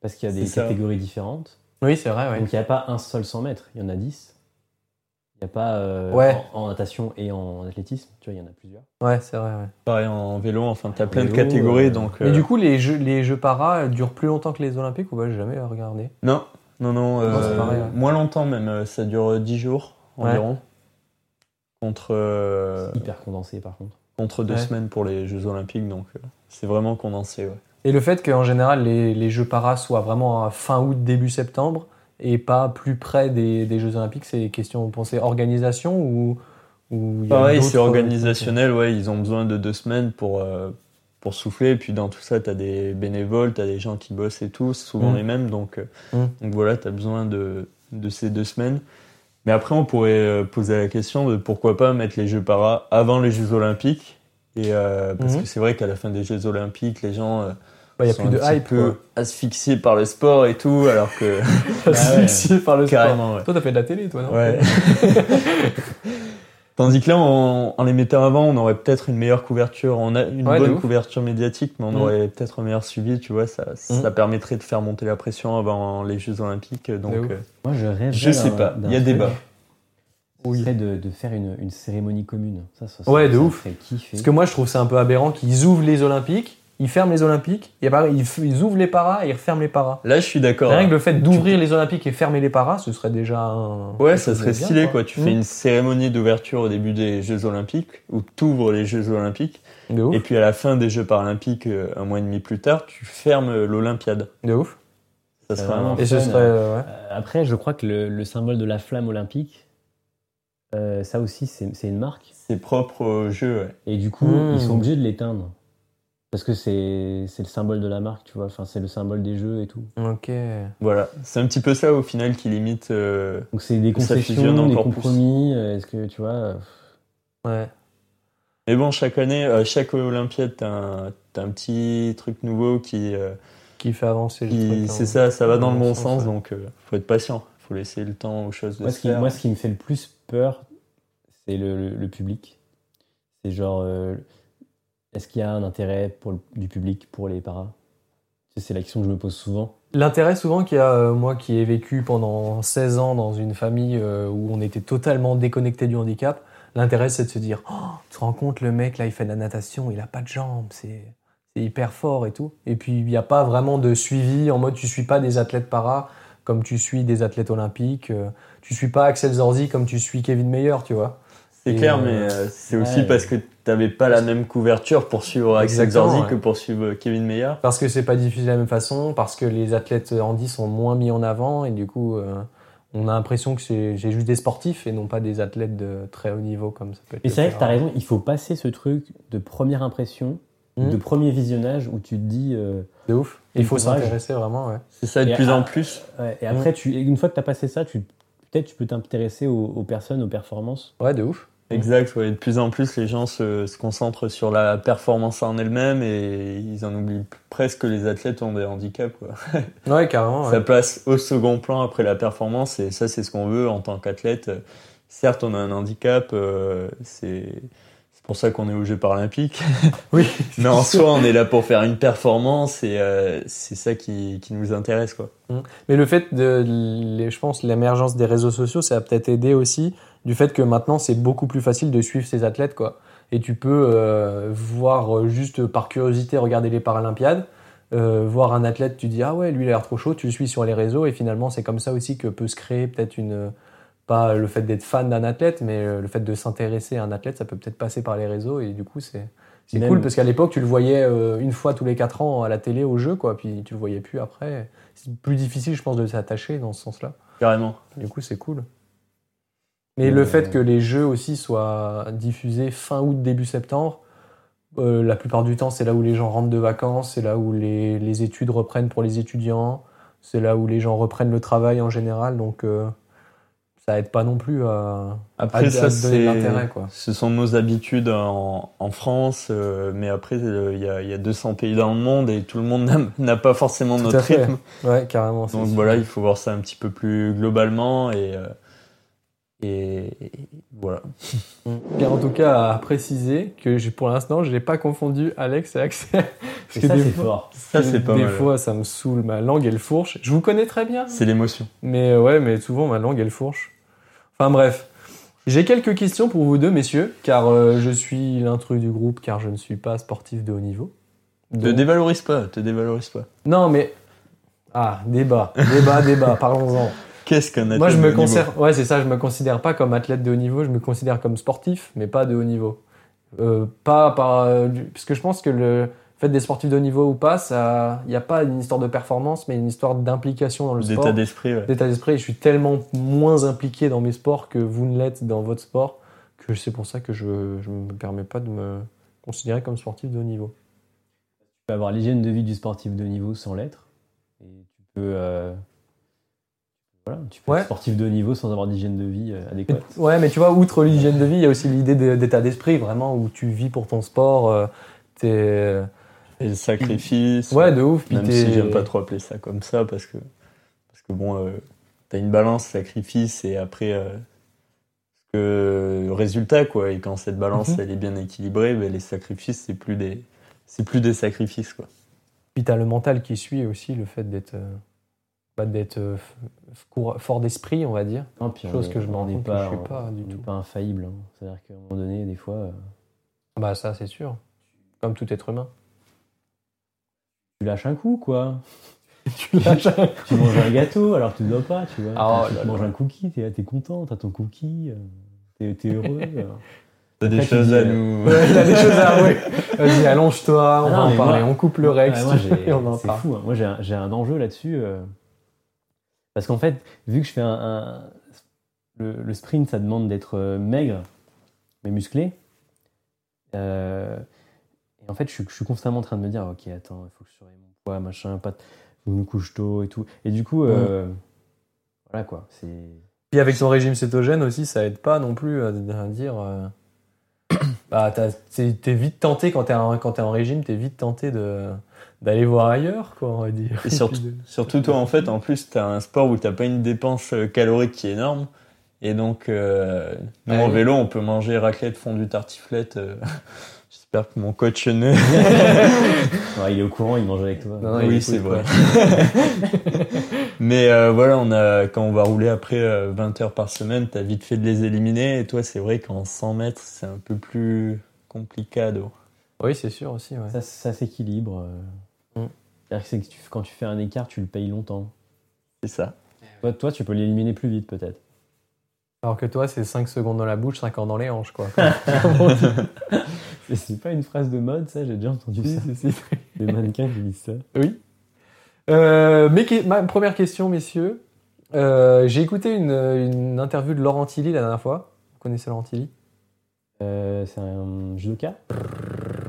Parce qu'il y a des catégories différentes. Oui, c'est vrai, ouais. Donc il n'y a pas un seul 100 mètres, il y en a 10. Il n'y a pas euh, Ouais. en, en natation et en athlétisme, tu vois, il y en a plusieurs. Ouais, c'est vrai, ouais. Pareil en vélo, enfin, t'as En plein de catégories, euh, donc. Mais euh, du coup, les jeux, les jeux para durent plus longtemps que les Olympiques ou pas? J'ai jamais regardé. Non, non, non. Non, c'est pareil, ouais. Moins longtemps même, ça dure 10 jours Ouais. environ. Contre, euh, Hyper condensé par contre. contre deux Ouais. semaines pour les Jeux Olympiques, donc euh, c'est vraiment condensé. Ouais. Et le fait qu'en général, les, les jeux para soient vraiment à fin août, début septembre et pas plus près des, des Jeux Olympiques, c'est question, vous pensez, organisation ou. ou Pareil, d'autres- c'est organisationnel, ouais, ils ont besoin de deux semaines pour, euh, pour souffler. Et puis dans tout ça, tu as des bénévoles, tu as des gens qui bossent et tout, souvent Mm. les mêmes. Donc, euh, Mm. donc voilà, tu as besoin de, de ces deux semaines. Mais après, on pourrait euh, poser la question de pourquoi pas mettre les Jeux para avant les Jeux Olympiques. Et, euh, parce Mhm. que c'est vrai qu'à la fin des Jeux Olympiques, les gens euh, Bah, il y a plus de un petit hype, peu quoi. asphyxiés par le sport et tout, alors que Asphyxié par le sport. carrément, ouais. Toi, t'as fait de la télé, toi, non Ouais. Tandis que là, en, en les mettant avant, on aurait peut-être une meilleure couverture. On a une Ouais, bonne couverture médiatique, mais on Mm. aurait peut-être un meilleur suivi, tu vois. Ça, ça permettrait de faire monter la pression avant les Jeux Olympiques. Donc, euh, Moi je rêve. je sais pas. Il y a débat. Oui. de, de faire une, une cérémonie commune. Ça, ça, Ouais, ça, de ouf. Parce que moi, je trouve ça un peu aberrant qu'ils ouvrent les Olympiques, ils ferment les Olympiques, et après, ils, ouvrent les paras et ils referment les paras. Là, je suis d'accord. Rien que le fait d'ouvrir les Olympiques et fermer les paras, ce serait déjà un. Ouais, ça serait bien, stylé, quoi. Tu fais une cérémonie d'ouverture au début des Jeux Olympiques, où tu ouvres les Jeux Olympiques, De ouf. et puis à la fin des Jeux Paralympiques, euh, un mois et demi plus tard, tu fermes euh, l'Olympiade. De ouf. Ça C'est serait vraiment un- Et ce serait. euh, ouais. Euh, Après, je crois que le, le symbole de la flamme olympique, euh, ça aussi, c'est une marque. C'est propre au jeu, ouais. Et du coup, ils sont obligés de l'éteindre. Parce que c'est c'est le symbole de la marque, tu vois. Enfin, c'est le symbole des jeux et tout. Ok. Voilà. C'est un petit peu ça, au final, qui limite. euh, Donc c'est des Ça fusionne concessions, des encore plus. compromis. euh, Est-ce que tu vois euh, Ouais. Mais bon, chaque année, euh, chaque Olympiade, t'as un, t'as un petit truc nouveau qui. euh, Qui fait avancer le qui- truc. hein. c'est ça, ça va dans le bon sens, sens, ouais. donc euh, faut être patient. Faut laisser le temps aux choses de moi, se ce qui, faire. moi, ce qui me fait le plus peur, c'est le, le- le public. C'est genre, euh, est-ce qu'il y a un intérêt pour du public pour les paras? C'est la question que je me pose souvent. L'intérêt souvent qu'il y a, euh, moi qui ai vécu pendant 16 ans dans une famille euh, où on était totalement déconnecté du handicap, l'intérêt c'est de se dire, oh, tu te rends compte, le mec là il fait de la natation, il a pas de jambes, c'est hyper fort et tout. Et puis il n'y a pas vraiment de suivi en mode tu suis pas des athlètes para comme tu suis des athlètes olympiques, euh, tu suis pas Axel Zorzi comme tu suis Kevin Meyer, tu vois. C'est clair, euh, mais euh, c'est aussi ouais. parce que t'avais pas la même couverture pour suivre Axel Zorzi ouais. que pour suivre Kevin Meyer. Parce que c'est pas diffusé de la même façon, parce que les athlètes handi sont moins mis en avant et du coup euh, on a l'impression que c'est j'ai juste des sportifs et non pas des athlètes de très haut niveau comme ça peut être. Et le c'est vrai que tu as raison, il faut passer ce truc de première impression, Mhm. de premier visionnage où tu te dis. euh, De ouf. Il faut s'intéresser vraiment, ouais. C'est ça, de Et plus à- en plus. ouais, et après, tu, une fois que tu as passé ça, tu, peut-être tu peux t'intéresser aux, aux personnes, aux performances. Ouais, de ouf. Exact, ouais. De plus en plus, les gens se, se concentrent sur la performance en elle-même et ils en oublient presque que les athlètes ont des handicaps. Quoi. Ouais, carrément. Ça place au second plan après la performance et ça, c'est ce qu'on veut en tant qu'athlète. Certes, on a un handicap, euh, c'est c'est pour ça qu'on est aux Jeux Paralympiques. Oui. Mais en soi, on est là pour faire une performance et euh, c'est ça qui, qui nous intéresse. Quoi. Mais le fait de, les- je pense, l'émergence des réseaux sociaux, ça a peut-être aidé aussi du fait que maintenant c'est beaucoup plus facile de suivre ces athlètes, quoi. Et tu peux euh, voir euh, juste par curiosité regarder les Paralympiades, euh, voir un athlète, tu dis ah ouais lui il a l'air trop chaud, tu le suis sur les réseaux et finalement c'est comme ça aussi que peut se créer peut-être une pas le fait d'être fan d'un athlète, mais le fait de s'intéresser à un athlète, ça peut peut-être passer par les réseaux et du coup c'est c'est cool parce qu'à l'époque tu le voyais une fois tous les quatre ans à la télé au jeu quoi, puis tu le voyais plus après. C'est plus difficile je pense de s'attacher dans ce sens-là. Carrément. Du coup c'est cool. Mais le fait que les jeux aussi soient diffusés fin août début septembre, euh, la plupart du temps c'est là où les gens rentrent de vacances, c'est là où les, les études reprennent pour les étudiants, c'est là où les gens reprennent le travail en général. Donc euh, ça aide pas non plus à, après à, ça à donner l'intérêt ce sont nos habitudes en, en France euh, mais après euh, il y, a, y a 200 pays dans le monde et tout le monde n'a- pas forcément Tout notre rythme. Ouais, carrément. donc voilà il faut voir ça un petit peu plus globalement et euh, et, et voilà Et en tout cas, à préciser que pour l'instant, je n'ai pas confondu Alex et Axel. Parce Et que ça, c'est fort. ça c'est pas des mal fois, ça me saoule, ma langue elle fourche. Je vous connais très bien, c'est l'émotion mais euh, ouais, mais souvent ma langue elle fourche. Enfin bref, j'ai quelques questions pour vous deux, messieurs, car euh, je suis l'intrus du groupe, car je ne suis pas sportif de haut niveau. te Donc- dévalorise pas te dévalorise pas Non, mais ah, débat, débat, débat. Parlons-en. Qu'est-ce qu'un athlète Moi, je me considère, ouais, c'est ça, je me considère pas comme athlète de haut niveau, je me considère comme sportif, mais pas de haut niveau. Euh, pas par, euh, parce que je pense que le fait des sportifs de haut niveau ou pas, ça, il n'y a pas une histoire de performance, mais une histoire d'implication dans le sport, d'état d'esprit ouais. d'état d'esprit. Je suis tellement moins impliqué dans mes sports que vous ne l'êtes dans votre sport que c'est pour ça que je, je me permets pas de me considérer comme sportif de haut niveau. Tu peux avoir l'hygiène de vie du sportif de haut niveau sans l'être. Et tu peux. euh, Voilà, tu peux Ouais. être sportif de haut niveau sans avoir d'hygiène de vie euh, adéquate. Ouais, mais tu vois, outre l'hygiène de vie, il y a aussi l'idée d'état d'esprit, vraiment, où tu vis pour ton sport. euh, t'es- et le sacrifice Ouais, de ouf. Puis Même si j'aime pas trop appeler ça comme ça, parce que, parce que bon, euh, t'as une balance sacrifice et après, euh, que, résultat, quoi. Et quand cette balance, Mhm. elle est bien équilibrée, ben, les sacrifices, c'est plus des, c'est plus des sacrifices, quoi. Puis t'as le mental qui suit aussi, le fait d'être euh, bah, d'être euh, fort d'esprit, on va dire. Non, puis on Chose est- que je me on rends pas, je suis on- pas du on tout. pas infaillible. hein. C'est-à-dire qu'à un moment donné, des fois, euh, Bah ça, c'est sûr. Comme tout être humain. tu lâches un coup, quoi. tu lâches un- tu manges un gâteau alors tu ne dois pas, tu vois. Oh tu là manges là. un cookie, t'es es content, t'as ton cookie, euh, t'es heureux. T'as des choses à nous. A des choses à avouer. Vas-y, allonge-toi, on Ah va en parler. moi- on coupe le Rex moi, et on en c'est parle. fou. hein. Moi, j'ai un, j'ai un enjeu là-dessus. euh, parce qu'en fait, vu que je fais un. un- le, le sprint, ça demande d'être euh, maigre, mais musclé. Euh, et en fait, je suis, je suis constamment en train de me dire Ok, attends, il faut que je surveille mon poids, machin, pas. Je me couche tôt et tout. Et du coup, euh, voilà quoi. C'est. Puis avec ton régime cétogène aussi, ça aide pas non plus à, dire. euh, bah, t'es vite tenté quand t'es en, quand t'es en régime, t'es vite tenté de d'aller voir ailleurs, quoi, on va dire. Et surtout, surtout toi, en fait, en plus, t'as un sport où t'as pas une dépense euh, calorique qui est énorme. Et donc, euh, nous, en vélo, on peut manger raclette, fondue, tartiflette. euh, J'espère que mon coach ne... Ouais, il est au courant, il mange avec toi. Non, non, il oui, c'est vrai. Mais euh, voilà, on a, quand on va rouler après euh, 20 heures par semaine, t'as vite fait de les éliminer. Et toi, c'est vrai qu'en 100 mètres, c'est un peu plus complicado. Oui, c'est sûr aussi. Ouais. Ça, ça s'équilibre. euh. Mm. C'est-à-dire que c'est que tu- quand tu fais un écart, tu le payes longtemps. C'est ça. Toi, toi tu peux l'éliminer plus vite, peut-être. Alors que toi, c'est 5 secondes dans la bouche, 5 ans dans les hanches, quoi. C'est pas une phrase de mode, ça, j'ai déjà entendu ça. Des mannequins qui disent ça. Oui. Euh, mais que- ma première question, messieurs. Euh, J'ai écouté une, une interview de Laurent Tilly la dernière fois. Vous connaissez Laurent Tilly? Euh, c'est un judoka?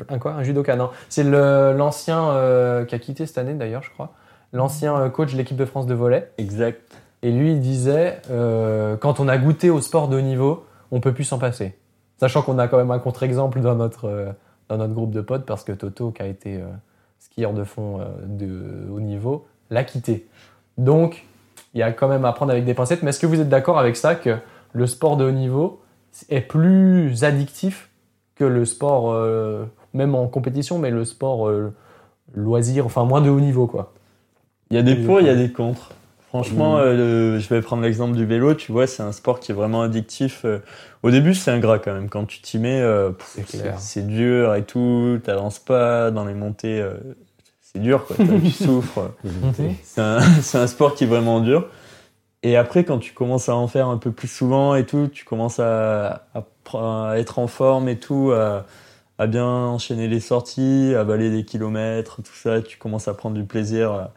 Un quoi Un judoka, non. C'est l'ancien euh, qui a quitté cette année d'ailleurs, je crois. L'ancien euh, coach de l'équipe de France de volley. Exact. Et lui, il disait euh, quand on a goûté au sport de haut niveau, on peut plus s'en passer. Sachant qu'on a quand même un contre-exemple dans notre, euh, dans notre groupe de potes parce que Toto, qui a été skieur de fond de haut niveau, l'a quitté. Donc, il y a quand même à prendre avec des pincettes. Mais est-ce que vous êtes d'accord avec ça que le sport de haut niveau est plus addictif que le sport, euh, même en compétition, mais le sport euh, loisir, enfin moins de haut niveau, quoi Il y a des pour, il y a d'accord. des contre. Franchement, Mm. euh, le- je vais prendre l'exemple du vélo. Tu vois, c'est un sport qui est vraiment addictif. Euh, Au début, c'est ingrat quand même. Quand tu t'y mets, euh, C'est dur et tout. T'avances pas dans les montées. euh, c'est dur, quoi. Tu souffres. C'est un, sport qui est vraiment dur. Et après, quand tu commences à en faire un peu plus souvent et tout, tu commences à, à pr- à être en forme et tout, à, à bien enchaîner les sorties, à avaler des kilomètres, tout ça. Tu commences à prendre du plaisir, à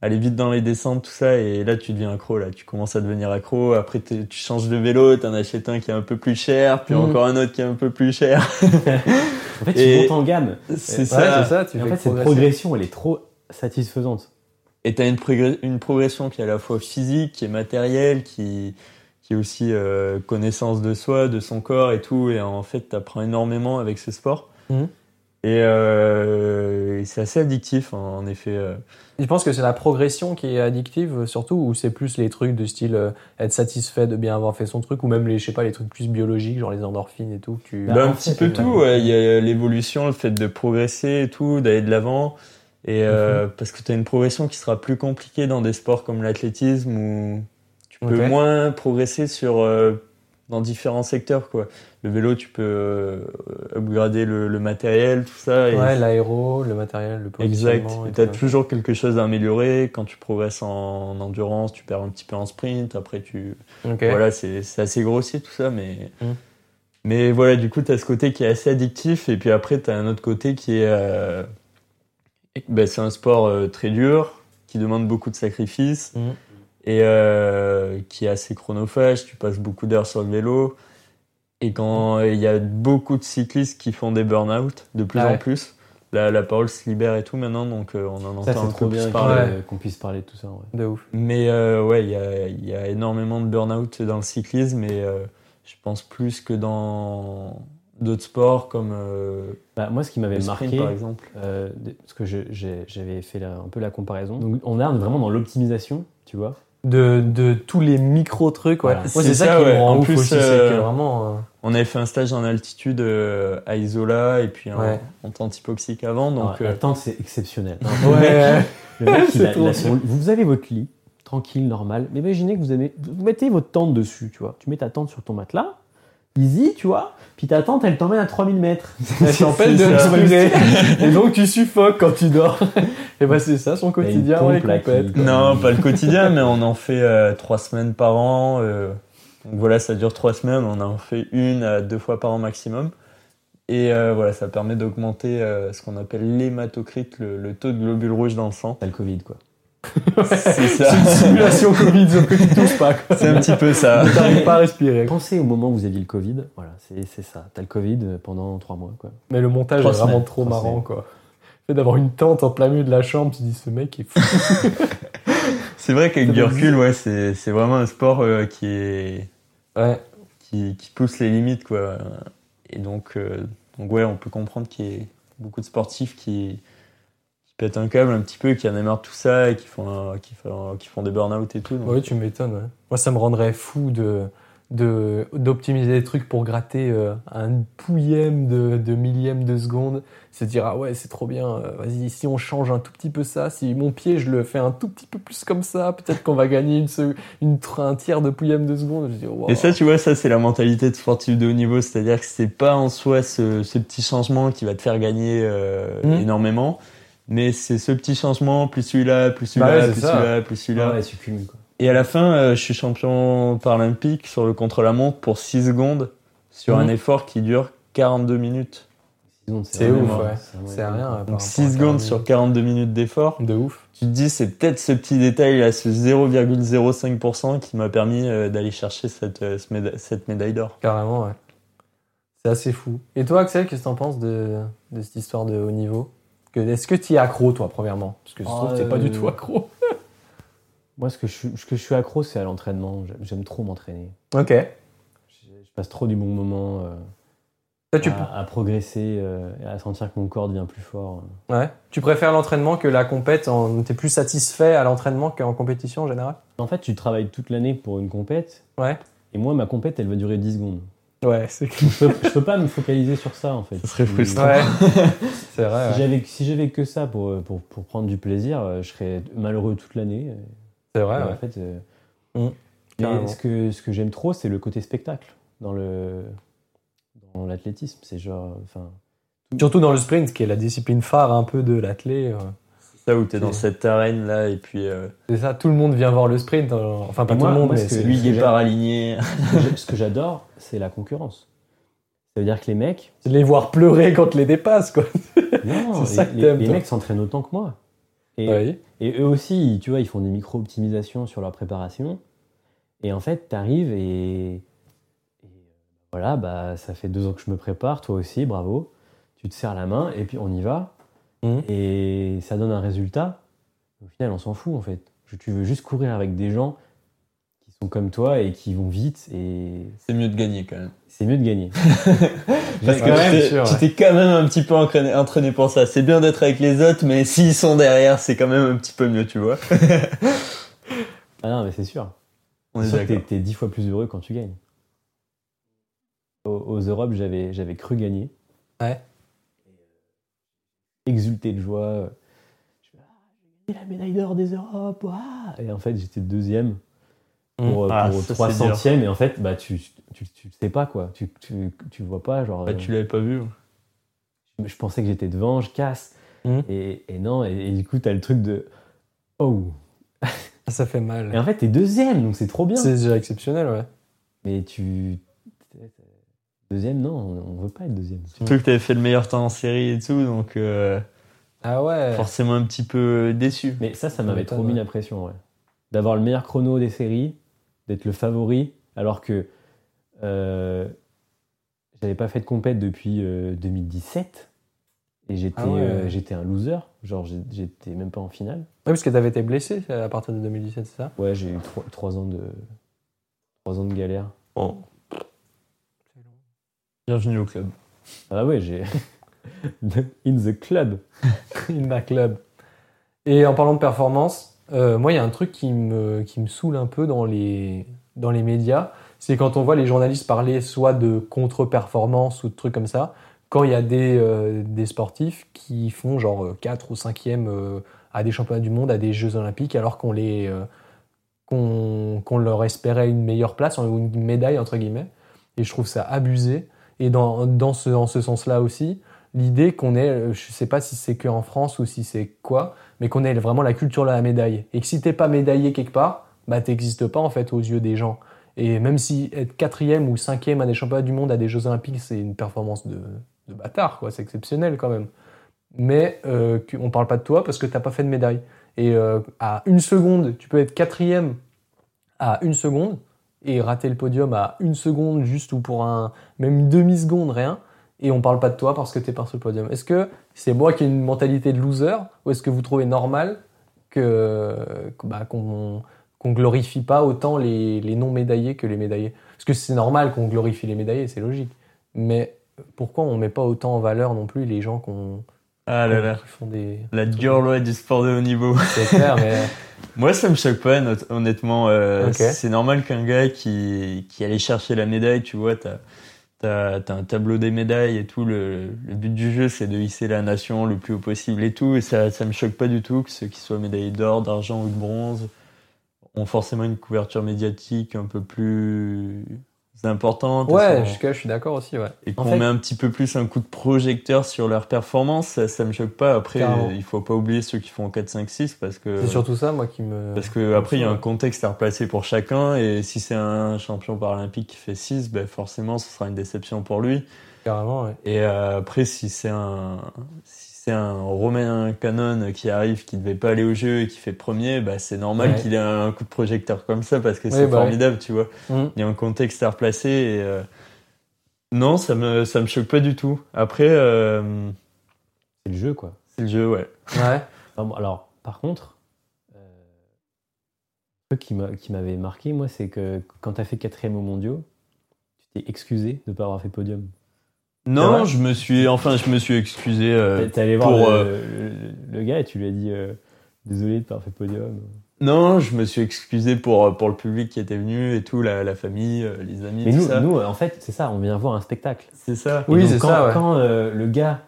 aller vite dans les descentes, tout ça. Et là, tu deviens accro. Là, tu commences à devenir accro. Après, tu changes de vélo, t'en achètes un qui est un peu plus cher, puis Mhm. encore un autre qui est un peu plus cher. En fait, Et- tu montes en gamme. C'est Ouais, ça. c'est ça. Tu en fait, cette progression, elle est trop satisfaisante. Et t'as une, progr- une progression qui est à la fois physique, qui est matérielle, qui, qui est aussi euh, connaissance de soi, de son corps et tout. Et en fait, tu apprends énormément avec ce sport. Mhm. Et, euh, et c'est assez addictif, en, en effet. euh. Je pense que c'est la progression qui est addictive, euh, surtout, ou c'est plus les trucs de style euh, être satisfait de bien avoir fait son truc, ou même les, je sais pas, les trucs plus biologiques, genre les endorphines et tout. que Tu... Bah, un petit peu tout, ouais. Il y a l'évolution, le fait de progresser et tout, d'aller de l'avant. Et euh, Mhm. parce que tu as une progression qui sera plus compliquée dans des sports comme l'athlétisme où tu peux moins progresser sur euh, dans différents secteurs quoi. Le vélo, tu peux euh, upgrader le, le matériel, tout ça. et- ouais, l'aéro, le matériel, le Exact. tu as toujours quelque chose à améliorer. Quand tu progresses en endurance, tu perds un petit peu en sprint. Après, tu, voilà, c'est assez grossier tout ça, mais. Mm. Mais voilà, du coup, tu as ce côté qui est assez addictif, et puis après, tu as un autre côté qui est. euh, ben, c'est un sport très dur, qui demande beaucoup de sacrifices, Mm. Et euh, qui est assez chronophage. Tu passes beaucoup d'heures sur le vélo. Et quand il y a beaucoup de cyclistes qui font des burn-out, de plus Ah en plus, la, la parole se libère et tout maintenant, donc euh, on en Ça, entend c'est un trop peu bien plus qu'on parler. Ouais. qu'on puisse parler de tout ça. ouais. De ouf. Mais euh, ouais, il y a, il y a énormément de burn-out dans le cyclisme et euh, je pense plus que dans d'autres sports comme euh, Bah, moi, ce qui m'avait marqué, par exemple. euh, parce que j'avais fait la- un peu la comparaison. Donc, on est vraiment dans l'optimisation, tu vois. De, de tous les micro trucs, ouais. Voilà. C'est ça, ça, qui ouais. me rend En ouf plus, aussi, euh, que vraiment. euh, On avait fait un stage en altitude euh, à Isola et puis en, Ouais. en tente hypoxique avant, donc euh, la tente, c'est exceptionnel. Ouais. Le mec, il C'est a- trop il a son- vous avez votre lit, tranquille, normal. Mais imaginez que vous, avez, vous mettez votre tente dessus, tu vois. Tu mets ta tente sur ton matelas, easy, tu vois. Puis ta tente, elle t'emmène à 3000 mètres. Elle t'empêche de respirer. Et donc, tu suffoques quand tu dors. Et bah, c'est ça, son quotidien, compètes. qui- non, pas le quotidien, mais on en fait euh, trois semaines par an. euh, donc voilà, ça dure trois semaines, on en fait une à deux fois par an maximum. Et euh, voilà, ça permet d'augmenter euh, ce qu'on appelle l'hématocrite, le, le taux de globules rouges dans le sang. T'as le Covid, quoi. C'est C'est ça. une simulation Covid, sauf que tu touches pas. C'est un petit peu ça. T'arrives pas à respirer. Pensez au moment où vous aviez le Covid. Voilà, c'est ça. T'as le Covid pendant trois mois, quoi. Mais le montage Trois est vraiment trop trois marrant, semaines. quoi. Le fait d'avoir une tente en plein milieu de la chambre, tu te dis, ce mec est fou. C'est vrai qu'avec du recul, ouais, c'est vraiment un sport euh, qui est Ouais. qui, qui pousse les limites, quoi. Et donc, euh, donc ouais, on peut comprendre qu'il y ait beaucoup de sportifs qui, qui pètent un câble un petit peu, qui en aient marre de tout ça et qui font, un- qui font, qui font des burn-out et tout. donc- Ouais, tu m'étonnes. ouais. Moi, ça me rendrait fou de de- d'optimiser les trucs pour gratter euh, un pouillème de, de millième de seconde. Se dire, ah ouais, c'est trop bien, euh, vas-y, si on change un tout petit peu ça, si mon pied, je le fais un tout petit peu plus comme ça, peut-être qu'on va gagner une, une, un tiers de pouillème de seconde. Je dis, wow. Et ça, tu vois, ça, c'est la mentalité de sportif de haut niveau. C'est-à-dire que c'est pas en soi ce, ce petit changement qui va te faire gagner euh, Mhm. énormément, mais c'est ce petit changement, plus celui-là, plus celui-là, Bah ouais, plus celui-là, plus celui-là. ouais, tu cumules, quoi. Et à la fin, euh, je suis champion paralympique sur le contre-la-montre pour 6 secondes sur Mhm. un effort qui dure 42 minutes. Six secondes, C'est ouf, ouais. C'est rien. Donc à 6 secondes 40 sur 42 minutes d'effort. De ouf. Tu te dis, c'est peut-être ce petit détail, là, ce 0,05% qui m'a permis euh, d'aller chercher cette, euh, ce méda- cette médaille d'or. Carrément, ouais. C'est assez fou. Et toi, Axel, qu'est-ce que t'en penses de, de cette histoire de haut niveau? Est-ce que tu es accro, toi, premièrement? Parce que je trouve que Euh, pas du tout accro. Moi, ce que je, suis- ce que je suis accro, c'est à l'entraînement. J'aime- trop m'entraîner. Ok. Je, je passe trop du bon moment euh, tu, à, à progresser, euh, et à sentir que mon corps devient plus fort. ouais. tu préfères l'entraînement que la compète en... T'es plus satisfait à l'entraînement qu'en compétition en général? En fait, tu travailles toute l'année pour une compète. Ouais. Et moi, ma compète, elle va durer 10 secondes. Ouais, c'est Je peux, je peux pas me focaliser sur ça, en fait. Ça serait frustrant. Ouais. c'est vrai. Si ouais. j'avais si j'avais que ça pour, pour, pour prendre du plaisir, euh, je serais malheureux toute l'année. C'est vrai, ouais. En fait, euh, Mm. mais ce que, ce que j'aime trop, c'est le côté spectacle dans le dans l'athlétisme. C'est genre, enfin, Surtout dans le sprint, qui est la discipline phare un peu de l'athlé. Ça où t'es dans C'est- cette arène là et puis euh, C'est ça, tout le monde vient voir le sprint. euh, Enfin, pas tout le monde, moi, mais c'est lui qui est pas aligné. ce que j'adore, c'est la concurrence. Ça veut dire que les mecs, c'est de les voir pleurer quand les dépasse, quoi. non, C'est ça les, que les- les mecs s'entraînent autant que moi. Et, Oui. et eux aussi, tu vois, ils font des micro-optimisations sur leur préparation. Et en fait, tu arrives et, et, voilà, bah, ça fait deux ans que je me prépare, toi aussi, bravo. Tu te serres la main et puis on y va. Mhm. Et ça donne un résultat. Au final, on s'en fout en fait. Je- Tu veux juste courir avec des gens qui sont comme toi et qui vont vite et c'est mieux de gagner quand même. C'est mieux de gagner. Parce que tu t'es quand même un petit peu entraîné, entraîné pour ça. C'est bien d'être avec les autres, mais s'ils sont derrière, c'est quand même un petit peu mieux, tu vois. ah non, mais c'est sûr. On est, sûr t'es dix fois plus heureux quand tu gagnes. Aux, Europes, j'avais, j'avais cru gagner. Ouais. Exulté de joie. Je vais la médaille d'or des Europes. Et en fait, j'étais deuxième pour, mmh. ah, pour 3 centièmes. Et en fait, bah, tu, tu, tu sais pas quoi. Tu, tu, tu vois pas. Genre, bah, tu l'avais pas vu. Je, pensais que j'étais devant, je casse. Mmh. Et, et, non, et, du coup, t'as le truc de. Oh Ça fait mal. Et en fait, t'es deuxième, donc c'est trop bien. C'est déjà exceptionnel, ouais. Mais tu. Deuxième, non, on veut pas être deuxième. Surtout que t'avais fait le meilleur temps en série et tout, donc. Euh, ah ouais. Forcément un petit peu déçu. Mais ça, ça m'avait trop mis la pression, ouais. D'avoir le meilleur chrono des séries, d'être le favori, alors que euh, j'avais pas fait de compète depuis 2017 euh, et j'étais ah euh, j'étais un loser, genre j'étais même pas en finale. Ouais, parce que t'avais été blessé à partir de 2017, c'est ça? Ouais, j'ai eu trois ans de trois ans de galère. Bon. Bienvenue au club. Ah ouais, j'ai in the club, in the club. Et en parlant de performance, moi il y a un truc qui me qui me saoule un peu dans les dans les médias, c'est quand on voit les journalistes parler soit de contre-performance ou de trucs comme ça, quand il y a des, euh, des sportifs qui font genre 4 ou 5e euh, à des championnats du monde, à des Jeux olympiques, alors qu'on les euh, qu'on leur espérait une meilleure place, ou une médaille entre guillemets. Et je trouve ça abusé. Et dans, dans ce, dans ce sens-là aussi, l'idée qu'on ait, je sais pas si c'est que en France ou si c'est quoi, mais qu'on ait vraiment la culture de la médaille. Et que si t'es pas médaillé quelque part, bah t'existes pas en fait aux yeux des gens. Et même si être quatrième ou cinquième à des championnats du monde à des Jeux Olympiques, c'est une performance de, de bâtard, quoi. C'est exceptionnel quand même. Mais euh, on parle pas de toi parce que t'as pas fait de médaille. Et euh, à une seconde, tu peux être quatrième à une seconde et rater le podium à une seconde juste ou pour un même une demi seconde rien. Et on parle pas de toi parce que t'es pas sur le podium. Est-ce que c'est moi qui ai une mentalité de loser ou est-ce que vous trouvez normal que bah, qu'on qu'on glorifie pas autant les, les non médaillés que les médaillés? Parce que c'est normal qu'on glorifie les médaillés, c'est logique. Mais pourquoi on met pas autant en valeur non plus les gens qu'on ah là là. font des la dure loi du sport de haut niveau. C'est clair, mais moi ça me choque pas honnêtement. Euh, C'est normal qu'un gars qui qui allait chercher la médaille, tu vois, t'as T'as as un tableau des médailles et tout. Le, le but du jeu, c'est de hisser la nation le plus haut possible et tout. Et ça, ça me choque pas du tout que ceux qui soient médaillés d'or, d'argent ou de bronze ont forcément une couverture médiatique un peu plus importante. Ouais, jusqu'à je suis d'accord aussi, ouais. Et qu'on met un petit peu plus un coup de projecteur sur leur performance, ça, ça me choque pas. Après, il faut pas oublier ceux qui font 4, 5, 6 parce que. C'est surtout ça, moi, qui me. Parce que après, il y a un contexte à replacer pour chacun et si c'est un champion paralympique qui fait 6, ben forcément, ce sera une déception pour lui. Carrément, ouais. Et euh, après, si c'est un, un Romain Canon qui arrive, qui ne devait pas aller au jeu et qui fait premier, bah, c'est normal qu'il ait un coup de projecteur comme ça parce que c'est bah formidable, tu vois. Mm. Il y a un contexte à replacer et euh, non, ça me ça me choque pas du tout. Après, euh, c'est le jeu quoi. C'est le jeu, ouais. Ouais. alors, par contre, euh, qui m'avait marqué, moi, c'est que quand tu as fait quatrième au mondiaux, tu t'es excusé de ne pas avoir fait podium. Non, je me suis, enfin, je me suis excusé. Euh, T'es allé voir pour, euh, le, gars et tu lui as dit euh, désolé de pas avoir fait podium. Non, je me suis excusé pour pour le public qui était venu et tout, la, la famille, les amis. Mais tout nous, ça. nous, en fait, c'est ça, on vient voir un spectacle. C'est ça. oui, c'est ça. Ouais. Quand le gars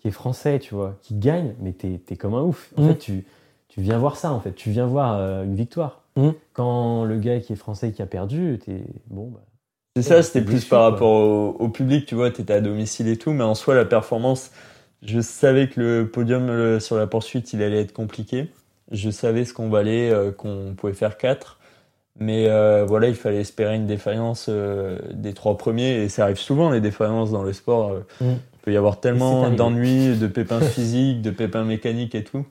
qui est français, tu vois, qui gagne, mais t'es es comme un ouf. En mmh. fait, tu tu viens voir ça, en fait. Tu viens voir une victoire. Mmh. Quand le gars qui est français qui a perdu, t'es bon. Bah, c'est ça, c'était plus par rapport au, public, tu vois, t'étais à domicile et tout, mais en soi, la performance, je savais que le podium sur la poursuite, il allait être compliqué. Je savais ce qu'on valait, euh, qu'on pouvait faire 4. Mais euh, voilà, il fallait espérer une défaillance euh, des trois premiers, et ça arrive souvent, les défaillances dans le sport. Mm. Il peut y avoir tellement d'ennuis, de pépins physiques, de pépins mécaniques et tout.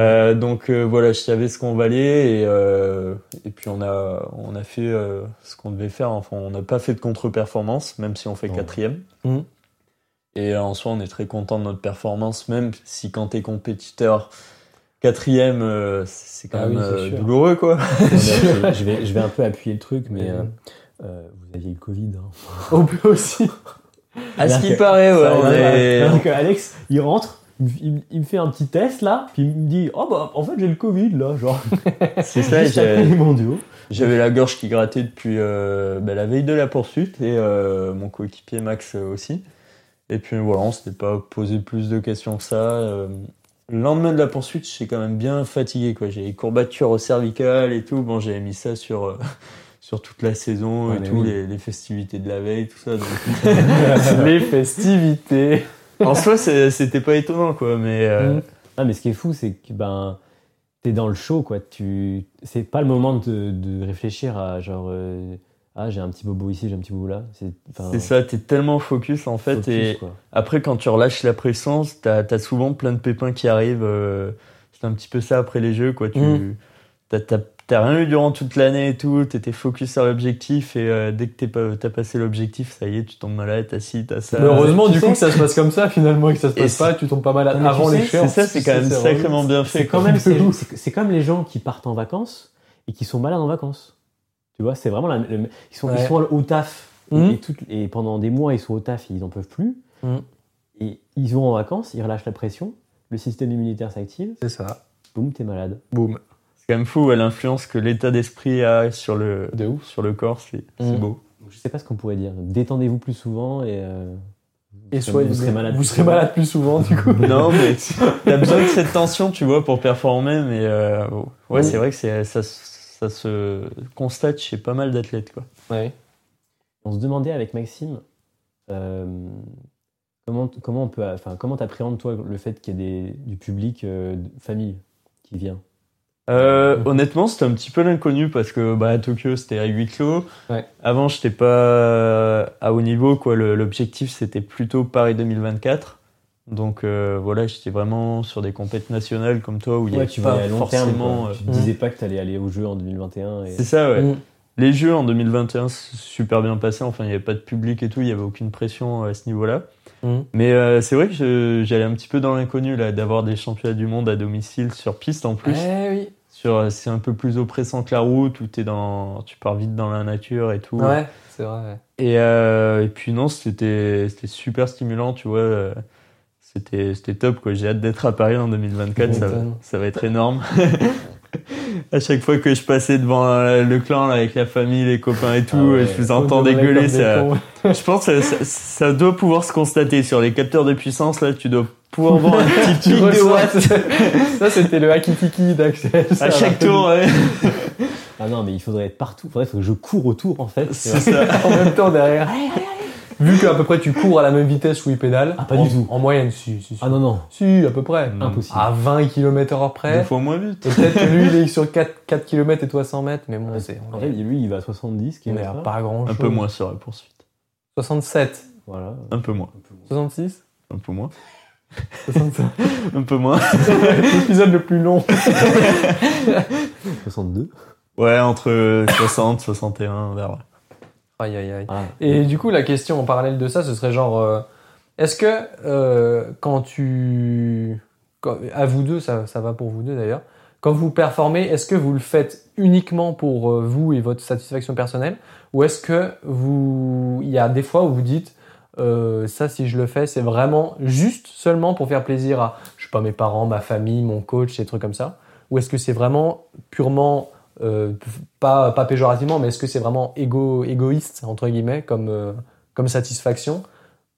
Euh, donc euh, voilà, je savais ce qu'on valait et, euh, et puis on a on a fait euh, ce qu'on devait faire. Enfin, on n'a pas fait de contre-performance, même si on fait quatrième. Mmh. Et en soi, on est très content de notre performance, même si quand t'es compétiteur, Quatrième, euh, c'est quand Ah même euh, douloureux, quoi. Je, vais, je vais un peu appuyer le truc, mais euh, euh, vous aviez le Covid. Hein. On peut aussi. À ce qui paraît, ouais, ouais, est- ouais. Que Alex, il rentre, il, me fait un petit test là, puis il me dit Oh bah en fait j'ai le Covid là, genre. c'est ça, j'avais la gorge qui grattait depuis euh, bah, la veille de la poursuite et euh, mon coéquipier Max euh, aussi. Et puis voilà, on s'était pas posé plus de questions que ça. Euh, le lendemain de la poursuite, j'étais quand même bien fatigué, quoi. J'ai des courbatures au cervical et tout. Bon, j'avais mis ça sur, euh, sur toute la saison Ouais, et tout, oui. les, les festivités de la veille, tout ça. donc- Les festivités. En soi, c'était pas étonnant, quoi. Mais euh, Mm. Ah, mais ce qui est fou, c'est que ben, t'es dans le show, quoi. Tu... C'est pas le moment de, de réfléchir à genre, euh, ah, j'ai un petit bobo ici, j'ai un petit bobo là. C'est ça, t'es tellement focus, en fait. focus, et quoi. après, quand tu relâches la pression, t'as as souvent plein de pépins qui arrivent. euh, c'est un petit peu ça après les jeux, quoi. Tu Mm. t'as- t'as t'as rien eu durant toute l'année et tout. T'étais focus sur l'objectif et euh, dès que t'es pas- t'as passé l'objectif, ça y est, tu tombes malade, t'as ci, t'as ça. Mais heureusement, du coup, que ça se passe comme ça, finalement, et que ça se passe pas, tu tombes pas malade Non, avant sais, C'est l'échéance. ça, c'est quand même sacrément bien fait. C'est quand même, c'est, ouf. c'est- c'est comme les gens qui partent en vacances et qui sont malades en vacances. Tu vois, c'est vraiment la, le- ils sont, Ouais. ils sont au taf et- Mhm. et, tout- et pendant des mois ils sont au taf et ils en peuvent plus. Mhm. Et ils vont en vacances, ils relâchent la pression, le système immunitaire s'active, C'est ça. boum, t'es malade. Boum. Quand même fou ouais, l'influence que l'état d'esprit a sur le, De ouf. sur le corps, c'est c'est Mm. beau. Je sais pas ce qu'on pourrait dire. Détendez-vous plus souvent et, euh, Et vous soyez- serez malade. Vous plus serez souvent. malade plus souvent, du coup. Non, mais t'as besoin de cette tension, tu vois, pour performer. Mais euh, ouais, Mm. c'est vrai que c'est- ça, ça se constate chez pas mal d'athlètes, quoi. Ouais. On se demandait avec Maxime euh, comment comment on peut, enfin comment t'appréhendes toi le fait qu'il y ait des, du public euh, de famille qui vient? Euh, honnêtement, c'était un petit peu l'inconnu parce que bah, à Tokyo, c'était à huis clos. Ouais. Avant, j'étais pas à haut niveau. quoi. Le- L'objectif, c'était plutôt Paris 2024. Donc euh, voilà, j'étais vraiment sur des compétitions nationales comme toi où il y Ouais, avait tu pas à long terme. forcément. quoi. euh, Tu te disais pas que t'allais aller au jeu en 2021. Et... C'est ça, ouais. Mm. Les jeux en 2021, c'est super bien passé. Enfin, il n'y avait pas de public et tout, il n'y avait aucune pression à ce niveau-là. Mm. Mais euh, c'est vrai que je- j'allais un petit peu dans l'inconnu là, d'avoir des championnats du monde à domicile sur piste en plus. Eh oui. Sur, euh, c'est un peu plus oppressant que la route où t'es dans, tu pars vite dans la nature et tout. Ouais, c'est vrai. ouais. Et, euh, et puis non, c'était, c'était super stimulant, tu vois. euh, C'était, c'était top quoi. J'ai hâte d'être à Paris en 2024. Tu Ça, ça va être énorme. à chaque fois que je passais devant euh, le clan là, avec la famille, les copains et tout, Ah ouais. je vous entendais gueuler. Ça, je pense que ça, ça doit pouvoir se constater sur les capteurs de puissance. Là, tu dois pouvoir voir un petit pic de ressens- watts Ça, c'était le hakikiki d'Axel. ça, à chaque là. tour. ouais. Ah non, mais il faudrait être partout. Il faudrait que je cours autour en fait. C'est ça. en même temps derrière. Vu qu'à peu près tu cours à la même vitesse où il pédale. Ah, pas en, du tout. En moyenne, si, si, si. Ah non non, Si, à peu près. Non. impossible. À 20 km heure Deux près. fois moins vite. Et peut-être que lui, il est sur 4, 4 km et toi 100 mètres, mais bon, c'est, En fait, lui il va à 70 on est km. à pas grand Un chose. peu moins sur la poursuite. 67. Voilà. Un peu moins. 66. Un peu moins. 65. Un peu moins. L'épisode le plus long. 62. Ouais, entre 60, 61, vers là. Aïe, aïe, aïe. Et du coup, la question en parallèle de ça, ce serait genre, euh, est-ce que euh, quand tu, quand- à vous deux, ça, ça va pour vous deux d'ailleurs, quand vous performez, est-ce que vous le faites uniquement pour euh, vous et votre satisfaction personnelle, ou est-ce que vous, il y a des fois où vous dites, ça, si je le fais, c'est vraiment juste seulement pour faire plaisir à, je sais pas, mes parents, ma famille, mon coach, des trucs comme ça, ou est-ce que c'est vraiment purement euh, pas, pas péjorativement, mais est-ce que c'est vraiment égo, égoïste, entre guillemets, comme, euh, comme satisfaction?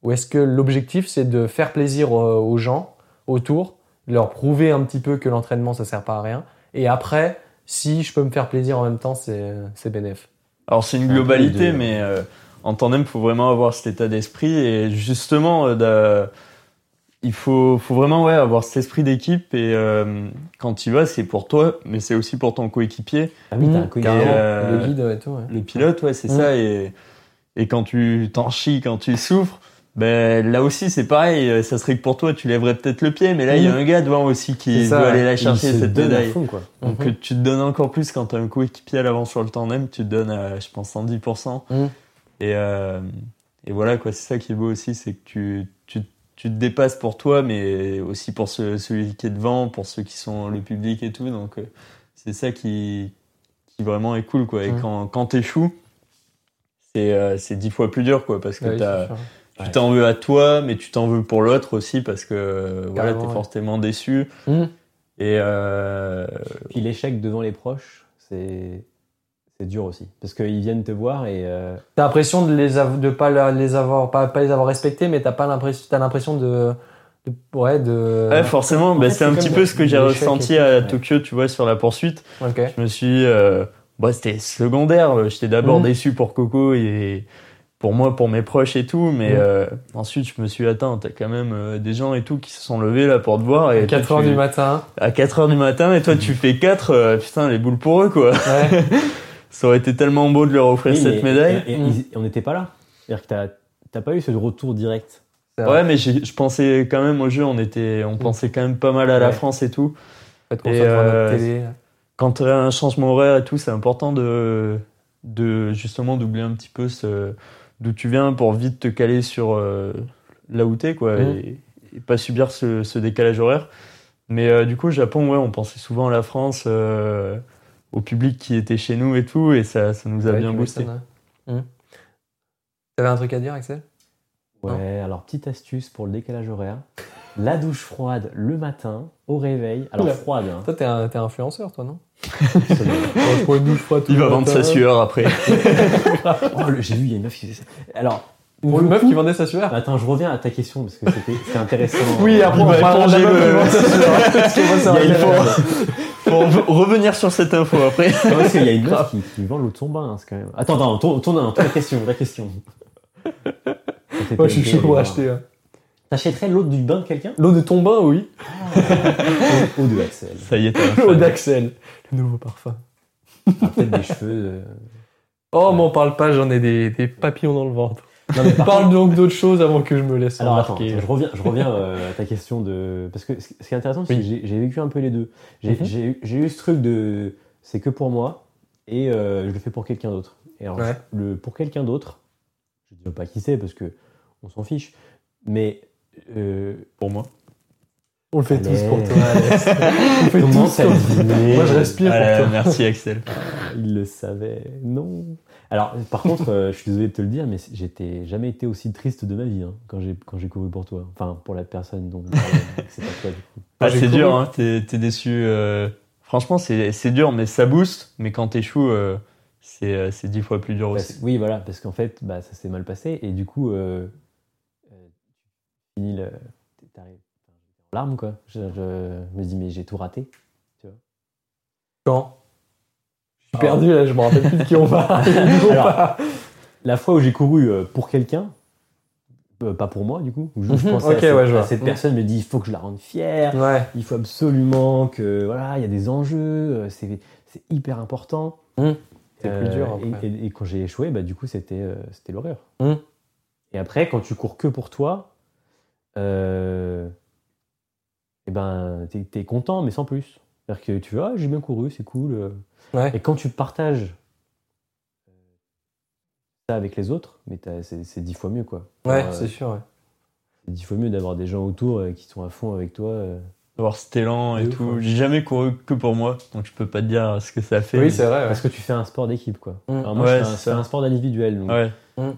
Ou est-ce que l'objectif, c'est de faire plaisir euh, aux gens autour, leur prouver un petit peu que l'entraînement, ça sert pas à rien? Et après, si je peux me faire plaisir en même temps, c'est c'est bénéf. Alors c'est une globalité, mais euh, en tandem, faut vraiment avoir cet état d'esprit et justement, euh, il faut, faut vraiment ouais, avoir cet esprit d'équipe et euh, quand tu vas, c'est pour toi, mais c'est aussi pour ton coéquipier, Ah oui, t'as un Mmh, coéquipier. carrément. euh, Le guide et tout, ouais. le pilote, ouais, c'est Mm. ça. Et, et quand tu t'en chies, quand tu souffres, ben là aussi c'est pareil. euh, Ça serait que pour toi, tu lèverais peut-être le pied, mais là il y a Mm. un gars devant aussi qui ça, veut aller la chercher cette médaille. fond, quoi. Donc tu te donnes encore plus quand tu as un coéquipier à l'avant sur le tandem, tu te donnes, à, je pense, 110%. Mhm. Et, euh, et voilà, quoi, c'est ça qui est beau aussi, c'est que tu, tu te dépasses pour toi, mais aussi pour celui qui est devant, pour ceux qui sont le public et tout. Donc, euh, c'est ça qui, qui vraiment est cool, quoi. Et quand, quand t'échoues, c'est euh, c'est dix fois plus dur, quoi, parce que tu t'en veux à toi, mais tu t'en veux pour l'autre aussi, parce que voilà, t'es forcément déçu. Mmh. Et euh... puis l'échec devant les proches, c'est c'est dur aussi. Parce qu'ils viennent te voir et euh... t'as l'impression de les de pas les avoir pas, pas les avoir respectés mais t'as pas l'impression t'as l'impression de, de, ouais de ouais forcément. Bah, c'est un petit peu ce que j'ai ressenti à Tokyo tu vois sur la poursuite. Je me suis euh, bah, c'était secondaire. J'étais d'abord mhm. déçu pour Coco et pour moi pour mes proches et tout mais mhm. euh, ensuite je me suis atteint. T'as quand même euh, des gens et tout qui se sont levés là pour te voir et à 4 heures du matin. À 4 heures du matin et toi tu fais 4 euh, putain les boules pour eux quoi. Ouais. Ça aurait été tellement beau de leur offrir cette médaille. Et, on n'était pas là. C'est-à-dire que t'as pas eu ce retour direct. Ouais, mais je pensais quand même au jeu, on, était, on mm. pensait quand même pas mal à la France et tout. et euh, télé. Quand tu as un changement horaire et tout, c'est important de, de justement d'oublier un petit peu ce, d'où tu viens pour vite te caler sur euh, là où t'es, quoi, mm. et, pas subir ce, ce décalage horaire. Mais euh, du coup, au Japon, ouais, on pensait souvent à la France. Au public qui était chez nous et tout, et ça, ça nous a bien boosté. Tu hum. T'avais un truc à dire, Axel? Ouais, alors petite astuce pour le décalage horaire. La douche froide le matin, au réveil. Alors froide. Hein. Toi, t'es un, es influenceur, toi, non? Une douche froide Il va vendre sa sueur après. oh, J'ai vu, il y a une meuf qui faisait ça. Alors, pour une meuf qui vendait sa sueur Attends, je reviens à ta question parce que c'était intéressant. oui, après on va éponger le. il faut, revenir sur cette info après. parce qu'il y a une meuf qui, vend l'eau de son bain, hein, c'est quand même. Attends, attends, tourne, tourne, la question, la question. Moi, je suis chaud pour acheter. Hein. T'achèterais l'eau du bain de quelqu'un? L'eau de ton bain, oui. Eau de Axel. Ça y est, L'eau d'Axel, le nouveau parfum. Peut-être des cheveux. Euh, oh, m'en parle pas, j'en ai des papillons dans le ventre. Parle donc d'autre chose avant que je me laisse Alors attends, je reviens, je reviens euh, à ta question de parce que ce qui est intéressant, c'est que j'ai vécu un peu les deux. J'ai mhm. eu ce truc de c'est que pour moi et euh, je le fais pour quelqu'un d'autre. Et alors le pour quelqu'un d'autre, je ne dis pas qui c'est parce que on s'en fiche, mais euh, pour moi. On le fait tous pour toi, Alex. On fait tous Moi, je respire pour toi. Merci, Axel. Il le savait. Non. Alors, par contre, euh, je suis désolé de te le dire, mais j'étais jamais été aussi triste de ma vie hein, quand j'ai quand j'ai couru pour toi. Enfin, pour la personne dont c'est pas toi du coup. Ah, c'est dur, hein. T'es déçu. Euh... Franchement, c'est dur, mais ça booste. Mais quand t'échoues, euh, c'est c'est dix fois plus dur aussi. Oui, voilà, parce qu'en fait, bah, ça s'est mal passé et du coup, euh, tu finis le, t'arrives larmes, quoi. Je, me dis, mais j'ai tout raté. Tu vois. Quand? Je suis perdu, là, je me rappelle plus de qui on va. la fois où j'ai couru euh, pour quelqu'un, euh, pas pour moi du coup. Je, mhm. pensais à, cette, personne me dit il faut que je la rende fière, il faut absolument que voilà il y a des enjeux, euh, c'est hyper important. Mhm. C'est plus dur. Et, quand j'ai échoué, bah du coup c'était c'était l'horreur. Mhm. Et après quand tu cours que pour toi, et eh ben, t'es es content, mais sans plus. C'est-à-dire que tu vois, ah, j'ai bien couru, c'est cool. Et quand tu partages euh, ça avec les autres, mais c'est dix fois mieux, quoi. Ouais, c'est sûr, ouais. C'est dix fois mieux d'avoir des gens autour euh, qui sont à fond avec toi. Euh. D'avoir cet élan et tout. J'ai jamais couru que pour moi, donc je peux pas te dire ce que ça fait. Oui, c'est vrai. Parce que tu fais un sport d'équipe, quoi. Mmh. Alors moi, je fais un, un, sport individuel. Donc... Ouais. Mmh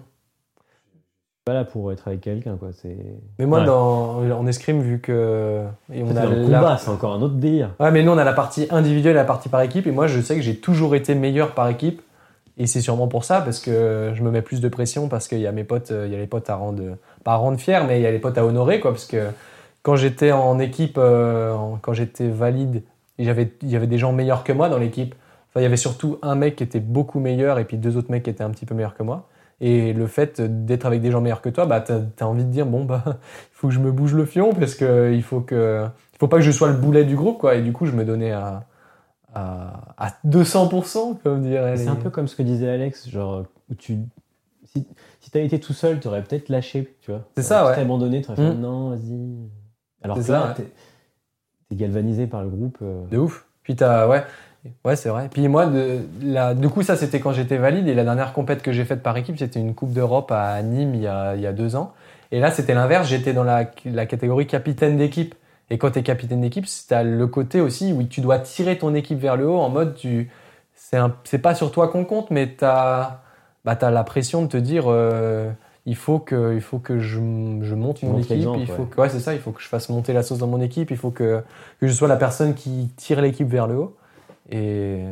pas là pour être avec quelqu'un quoi c'est mais moi dans en escrime vu que et on a le combat c'est encore un autre délire. Ouais mais nous on a la partie individuelle et la partie par équipe et moi je sais que j'ai toujours été meilleur par équipe et c'est sûrement pour ça parce que je me mets plus de pression parce qu'il y a mes potes il y a les potes à rendre pas à rendre fiers mais il y a les potes à honorer quoi parce que quand j'étais en équipe euh, quand j'étais valide j'avais il y avait des gens meilleurs que moi dans l'équipe. Enfin il y avait surtout un mec qui était beaucoup meilleur et puis deux autres mecs qui étaient un petit peu meilleurs que moi et le fait d'être avec des gens meilleurs que toi, bah, tu as, envie de dire, bon, bah, il faut que je me bouge le fion parce que il faut que, il faut pas que je sois le boulet du groupe, quoi. Et du coup, je me donnais à, à, à 200%, comme dirait. C'est un peu comme ce que disait Alex, genre, où tu, si, si été tout seul, tu aurais peut-être lâché, tu vois. C'est ça, ouais. abandonné, tu aurais fait, mmh. non, vas-y. Alors que là, t'es es galvanisé par le groupe. Euh. De ouf. Puis t'as, ouais. Ouais, c'est vrai. Puis moi, de, la, du coup, ça, c'était quand j'étais valide. Et la dernière compète que j'ai faite par équipe, c'était une Coupe d'Europe à Nîmes il y, a, il y a deux ans. Et là, c'était l'inverse. J'étais dans la, la catégorie capitaine d'équipe. Et quand tu es capitaine d'équipe, tu as le côté aussi où tu dois tirer ton équipe vers le haut en mode tu c'est pas sur toi qu'on compte, mais tu as, bah, la pression de te dire euh, il faut que, il faut que je, je monte mon équipe, il faut que, ouais, c'est ça, il faut que je fasse monter la sauce dans mon équipe, il faut que, que je sois la personne qui tire l'équipe vers le haut. Et,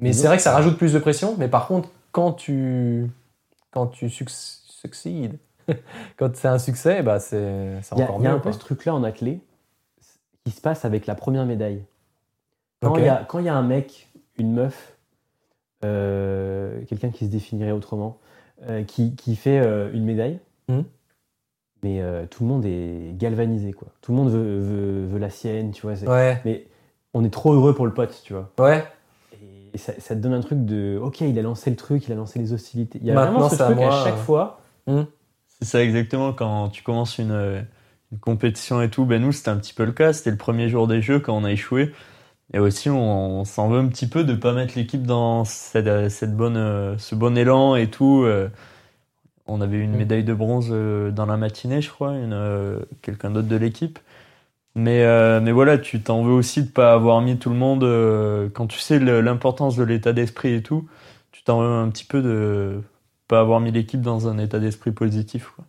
mais c'est vrai que ça rajoute plus de pression, mais par contre, quand tu, quand tu succèdes, quand c'est un succès, bah c'est encore mieux. Il y a un peu ce truc-là en athlée qui se passe avec la première médaille. Quand il y, a, y a un mec, une meuf, euh, quelqu'un qui se définirait autrement, euh, qui, qui, fait euh, une médaille, hmm. mais tout le monde est galvanisé, quoi. Tout le monde veut, veut, la sienne, tu vois. Ouais. Mais on est trop heureux pour le pote, tu vois. Ouais. Et ça, ça, te donne un truc de, ok, il a lancé le truc, il a lancé les hostilités. Il y a vraiment ce truc à, chaque fois. Hmm. C'est ça exactement quand tu commences une une compétition et tout, ben nous c'était un petit peu le cas, c'était le premier jour des jeux quand on a échoué. Et aussi on, s'en veut un petit peu de pas mettre l'équipe dans cette, cette, bonne, euh, ce bon élan et tout. Euh. On avait une mm. médaille de bronze euh, dans la matinée, je crois, une, quelqu'un d'autre de l'équipe. Mais, mais voilà, tu t'en veux aussi de pas avoir mis tout le monde, quand tu sais l'importance de l'état d'esprit et tout, tu t'en veux un petit peu de pas avoir mis l'équipe dans un état d'esprit positif. Quoi.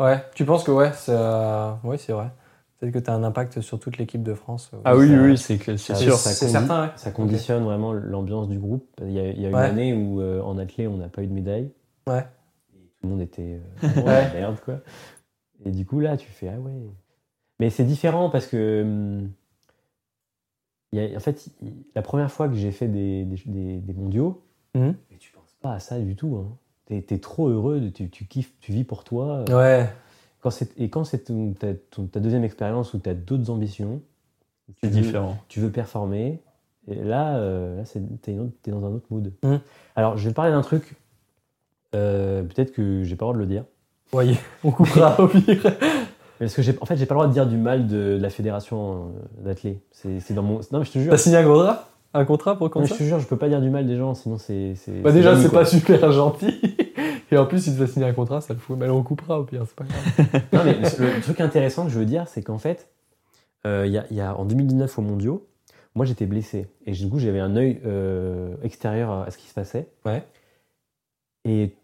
Ouais, tu penses que ouais, c'est euh, c'est vrai. Peut-être que tu as un impact sur toute l'équipe de France. Ah oui, oui, c'est sûr. C'est certain, Ça conditionne vraiment l'ambiance du groupe. Il y a, il y a une année où euh, en athlée, on n'a pas eu de médaille. Ouais. Et tout le monde était euh, merde, quoi. Et du coup, là, tu fais ah ouais. Mais c'est différent parce que. Hum, y a, en fait, la première fois que j'ai fait des, des, des, mondiaux, mmh. tu penses pas à ça du tout. Hein. T'es es trop heureux, tu, tu, kiffes, tu vis pour toi. Ouais. Quand et quand c'est ta, ta, deuxième expérience où tu as d'autres ambitions, c'est différent. Tu veux performer, et là, euh, là t'es es dans un autre mood. Mmh. Alors, je vais parler d'un truc, euh, peut-être que j'ai pas le droit de le dire. Oui, on coupera au pire. Parce que en fait, j'ai pas le droit de dire du mal de, la fédération euh, d'athlée. C'est dans mon. Non, mais je te jure. T'as signé un contrat? Un contrat pour comme Je te jure, je peux pas dire du mal des gens, sinon c'est. Bah déjà, c'est pas super gentil. Et en plus, il te va signer un contrat, ça le fout. Mais on coupera au pire, c'est pas grave. non, mais le truc intéressant que je veux dire, c'est qu'en fait, euh, y, a, en 2019 au Mondiaux, moi j'étais blessé. Et du coup, j'avais un œil euh, extérieur à ce qui se passait. Ouais. Et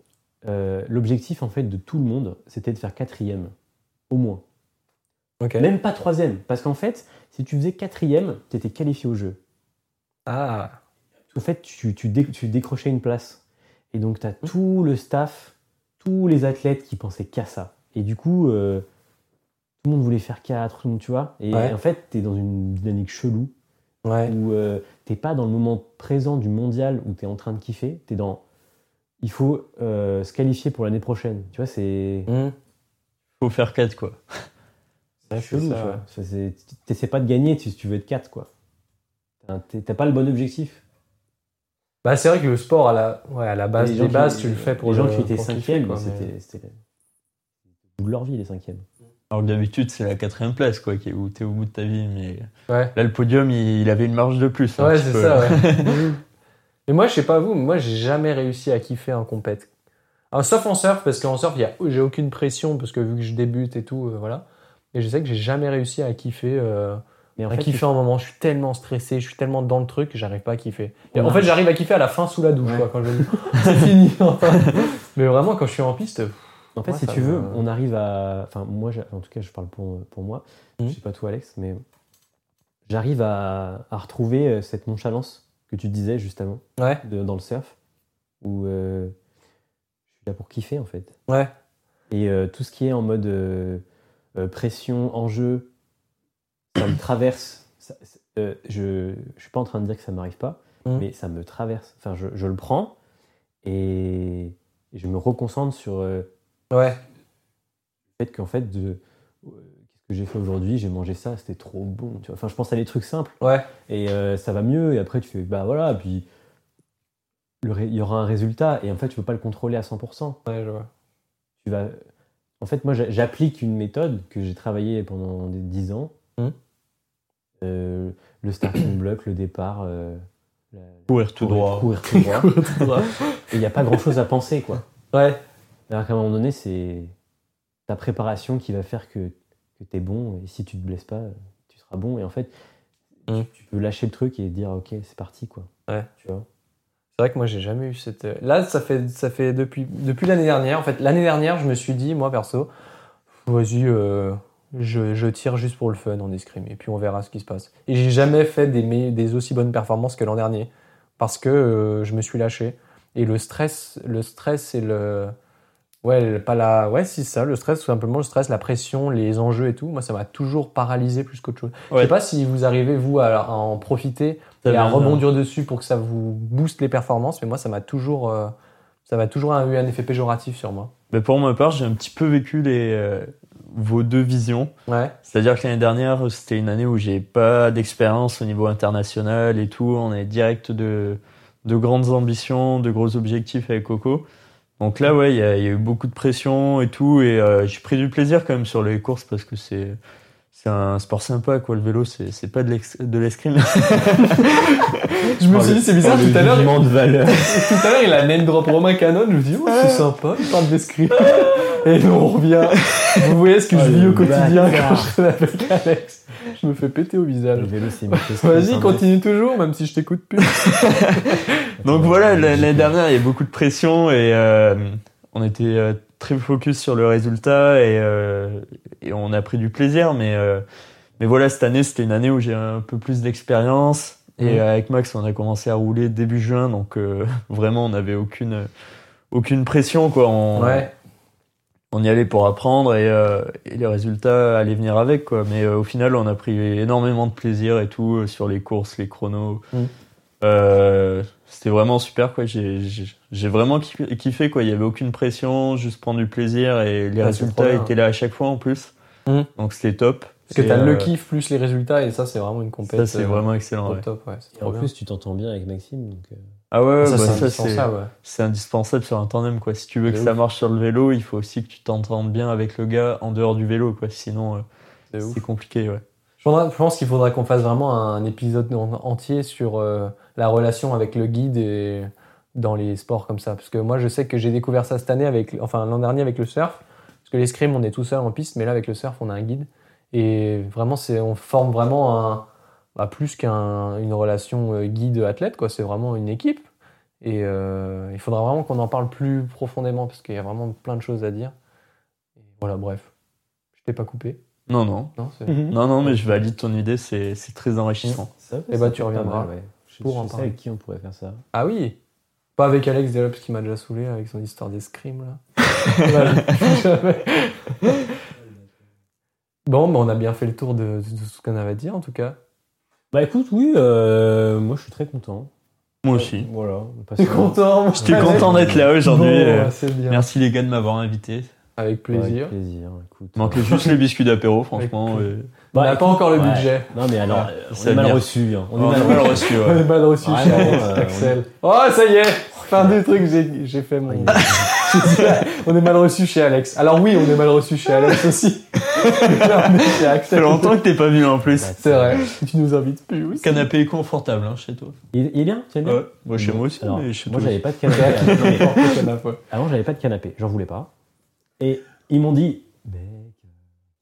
euh, l'objectif, en fait, de tout le monde, c'était de faire quatrième. Au moins. Même pas troisième. Parce qu'en fait, si tu faisais quatrième, tu étais qualifié au jeu. Ah. En fait, tu, tu, décrochais une place. Et donc, tu as mmh. tout le staff, tous les athlètes qui pensaient qu'à ça. Et du coup, euh, tout le monde voulait faire 4, tout le monde, tu vois. Et en fait, tu es dans une dynamique chelou. Ouais. Où euh, t'es pas dans le moment présent du mondial où tu es en train de kiffer. Tu es dans. Il faut euh, se qualifier pour l'année prochaine. Tu vois, c'est. Mmh. Faut faire 4, quoi. C'est chelou, tu vois. T'essaies pas de gagner si tu veux être 4, quoi. T'as pas le bon objectif. Bah, c'est vrai que le sport, à la, ouais, à la base des bases, tu le fais pour les gens qui étaient cinquièmes, c'était le bout de leur vie, les cinquièmes. Alors d'habitude, c'est la quatrième place, quoi, où t'es au bout de ta vie. Mais ouais. là, le podium, il, avait une marge de plus. Ouais, c'est ça, ouais. mais moi, je sais pas vous, mais moi, j'ai jamais réussi à kiffer en compète. Sauf en surf, parce qu'en surf, j'ai aucune pression, parce que vu que je débute et tout, euh, voilà. Et je sais que j'ai jamais réussi à kiffer. Euh, mais en fait, kiffer un moment, je suis tellement stressé, je suis tellement dans le truc que j'arrive pas à kiffer. en fait, j'arrive à kiffer à la fin sous la douche, quoi, quand je c'est fini. Mais vraiment, quand je suis en piste. En fait, si tu veux, on arrive à. Enfin, moi, en tout cas, je parle pour, pour moi. Je mhm. Je sais pas toi, Alex, mais j'arrive à, à, retrouver euh, cette nonchalance que tu disais juste avant ouais. dans le surf, où euh, suis là pour kiffer, en fait. Ouais. Et euh, tout ce qui est en mode pression, enjeu, ça me traverse. Euh, je ne suis pas en train de dire que ça ne m'arrive pas, mmh. mais ça me traverse. Enfin, je, je le prends et, je me reconcentre sur euh, ouais. le fait qu'en fait, de, euh, qu'est-ce que j'ai fait aujourd'hui? J'ai mangé ça, c'était trop bon. Tu vois enfin, je pense à des trucs simples. Ouais. Et ça va mieux. Et après, tu fais, bah voilà, puis il y aura un résultat. Et en fait, tu peux pas le contrôler à 100%. Ouais, je vois. Tu vas... En fait, moi, j'applique une méthode que j'ai travaillée pendant 10 ans. Mmh. Euh, le starting block, le départ. Euh, courir tout droit. Courir tout droit. Et il n'y a pas grand chose à penser, quoi. Ouais. Alors qu'à un moment donné, c'est. ta préparation qui va faire que, que tu es bon. Et si tu te blesses pas, tu seras bon. Et en fait, Mm. tu, tu peux lâcher le truc et dire ok, c'est parti quoi. Ouais. Tu vois? C'est vrai que moi j'ai jamais eu cette. euh, Là, ça fait ça fait depuis depuis l'année dernière. En fait, l'année dernière, je me suis dit moi perso, vas-y, euh, je, je tire juste pour le fun en escrime et puis on verra ce qui se passe. Et j'ai jamais fait des des aussi bonnes performances que l'an dernier parce que euh, je me suis lâché et le stress, le stress et le ouais pas la ouais si ça le stress tout simplement le stress la pression les enjeux et tout moi ça m'a toujours paralysé plus qu'autre chose je Ouais. sais pas si vous arrivez vous à, à en profiter et à rebondir dessus pour que ça vous booste les performances. Mais moi, ça m'a toujours, euh, ça m'a toujours eu un effet péjoratif sur moi. Mais pour ma part, j'ai un petit peu vécu les, euh, vos deux visions. Ouais. C'est-à-dire que l'année dernière, c'était une année où j'ai pas d'expérience au niveau international et tout. On est direct de, de grandes ambitions, de gros objectifs avec Coco. Donc là, ouais, il y, a il y a eu beaucoup de pression et tout. Et euh, j'ai pris du plaisir quand même sur les courses parce que c'est. C'est un sport sympa, quoi. Le vélo, c'est pas de l'escrime. Je me suis dit, c'est bizarre, tout à l'heure, de valeur. tout à l'heure, il a name drop Romain Canon. Je me dis, oh, c'est sympa, il parle d'escrime. Et nous, on revient. Vous voyez ce que Oh, je vis au quotidien quand je traîne avec Alex. Je me fais péter au visage. Le vélo, c'est Vas-y, continue toujours, même si je t'écoute plus. Donc voilà, l'année dernière, il y a beaucoup de pression et euh, on était euh, très focus sur le résultat et, euh, et on a pris du plaisir. Mais, euh, mais voilà, cette année, c'était une année où j'ai un peu plus d'expérience. Et euh, avec Max, on a commencé à rouler début juin, donc euh, vraiment, on n'avait aucune, aucune pression. Quoi. On, Ouais. on y allait pour apprendre et, et les résultats allaient venir avec. Quoi. Mais au final, on a pris énormément de plaisir et tout sur les courses, les chronos. Mm. Euh, C'était vraiment super. quoi. J'ai vraiment kiffé, quoi. Il y avait aucune pression, juste prendre du plaisir et les Ouais, résultats étaient là à chaque fois en plus. Mm. Donc c'était top. Parce que t'as le euh, kiff plus les résultats, et ça, c'est vraiment une Ça, compétition. c'est vraiment excellent. ouais. top, ouais. c'est Et en bien. plus, tu t'entends bien avec Maxime. Donc, euh, Ah ouais, ça, bah, c'est ça, c'est indispensable, ouais. c'est indispensable sur un tandem. Quoi. Si tu veux que ouf. ça marche sur le vélo, il faut aussi que tu t'entendes bien avec le gars en dehors du vélo. Quoi. Sinon, euh, C'est compliqué. Ouais. Je pense qu'il faudra qu'on fasse vraiment un épisode en- entier sur euh, la relation avec le guide et dans les sports comme ça. Parce que moi, je sais que j'ai découvert ça cette année, avec, enfin l'an dernier avec le surf. Parce que l'escrime, on est tout seul en piste, mais là, avec le surf, on a un guide. Et vraiment, c'est, on forme vraiment un, bah, plus qu'une relation euh, guide-athlète, quoi. C'est vraiment une équipe. Et euh, il faudra vraiment qu'on en parle plus profondément, parce qu'il y a vraiment plein de choses à dire. Voilà, bref. Je t'ai pas coupé. Non, non. Non, c'est... Non, non, mais je valide ton idée, c'est c'est très enrichissant. ça, Eh ça ben, tu reviendras mal, ouais. Je, pour je en sais parler. avec qui on pourrait faire ça. Ah oui Pas avec Alex Delops qui m'a déjà saoulé avec son histoire d'escrime là. Bon, bah, on a bien fait le tour de, de ce qu'on avait à dire en tout cas. Bah écoute, oui, euh, moi je suis très content. Moi aussi. Voilà. content J'étais content d'être là aujourd'hui. Bon, euh, c'est bien. Merci les gars de m'avoir invité. Avec plaisir. Avec plaisir, écoute. Il manquait juste les biscuits d'apéro, franchement. Avec euh, on n'a Bah, pas encore le ouais. budget. Non mais alors, euh, on est mal reçu. hein. On on est mal mal reçu. On est mal reçu euh, Axel. Oh, ça y est Fin du truc, j'ai j'ai fait mon. On est mal reçu chez Alex. Alors oui, on est mal reçu chez Alex aussi. Là, on est chez Ça fait longtemps que t'es pas venu en plus. C'est vrai. Tu nous invites plus aussi. Canapé confortable hein, chez toi. Il, il est bien, tu aimes bien Ouais. Moi chez moi aussi, alors, mais chez moi j'avais pas de C'est canapé. Avant j'avais pas de canapé, j'en voulais pas. Et ils m'ont dit, mec,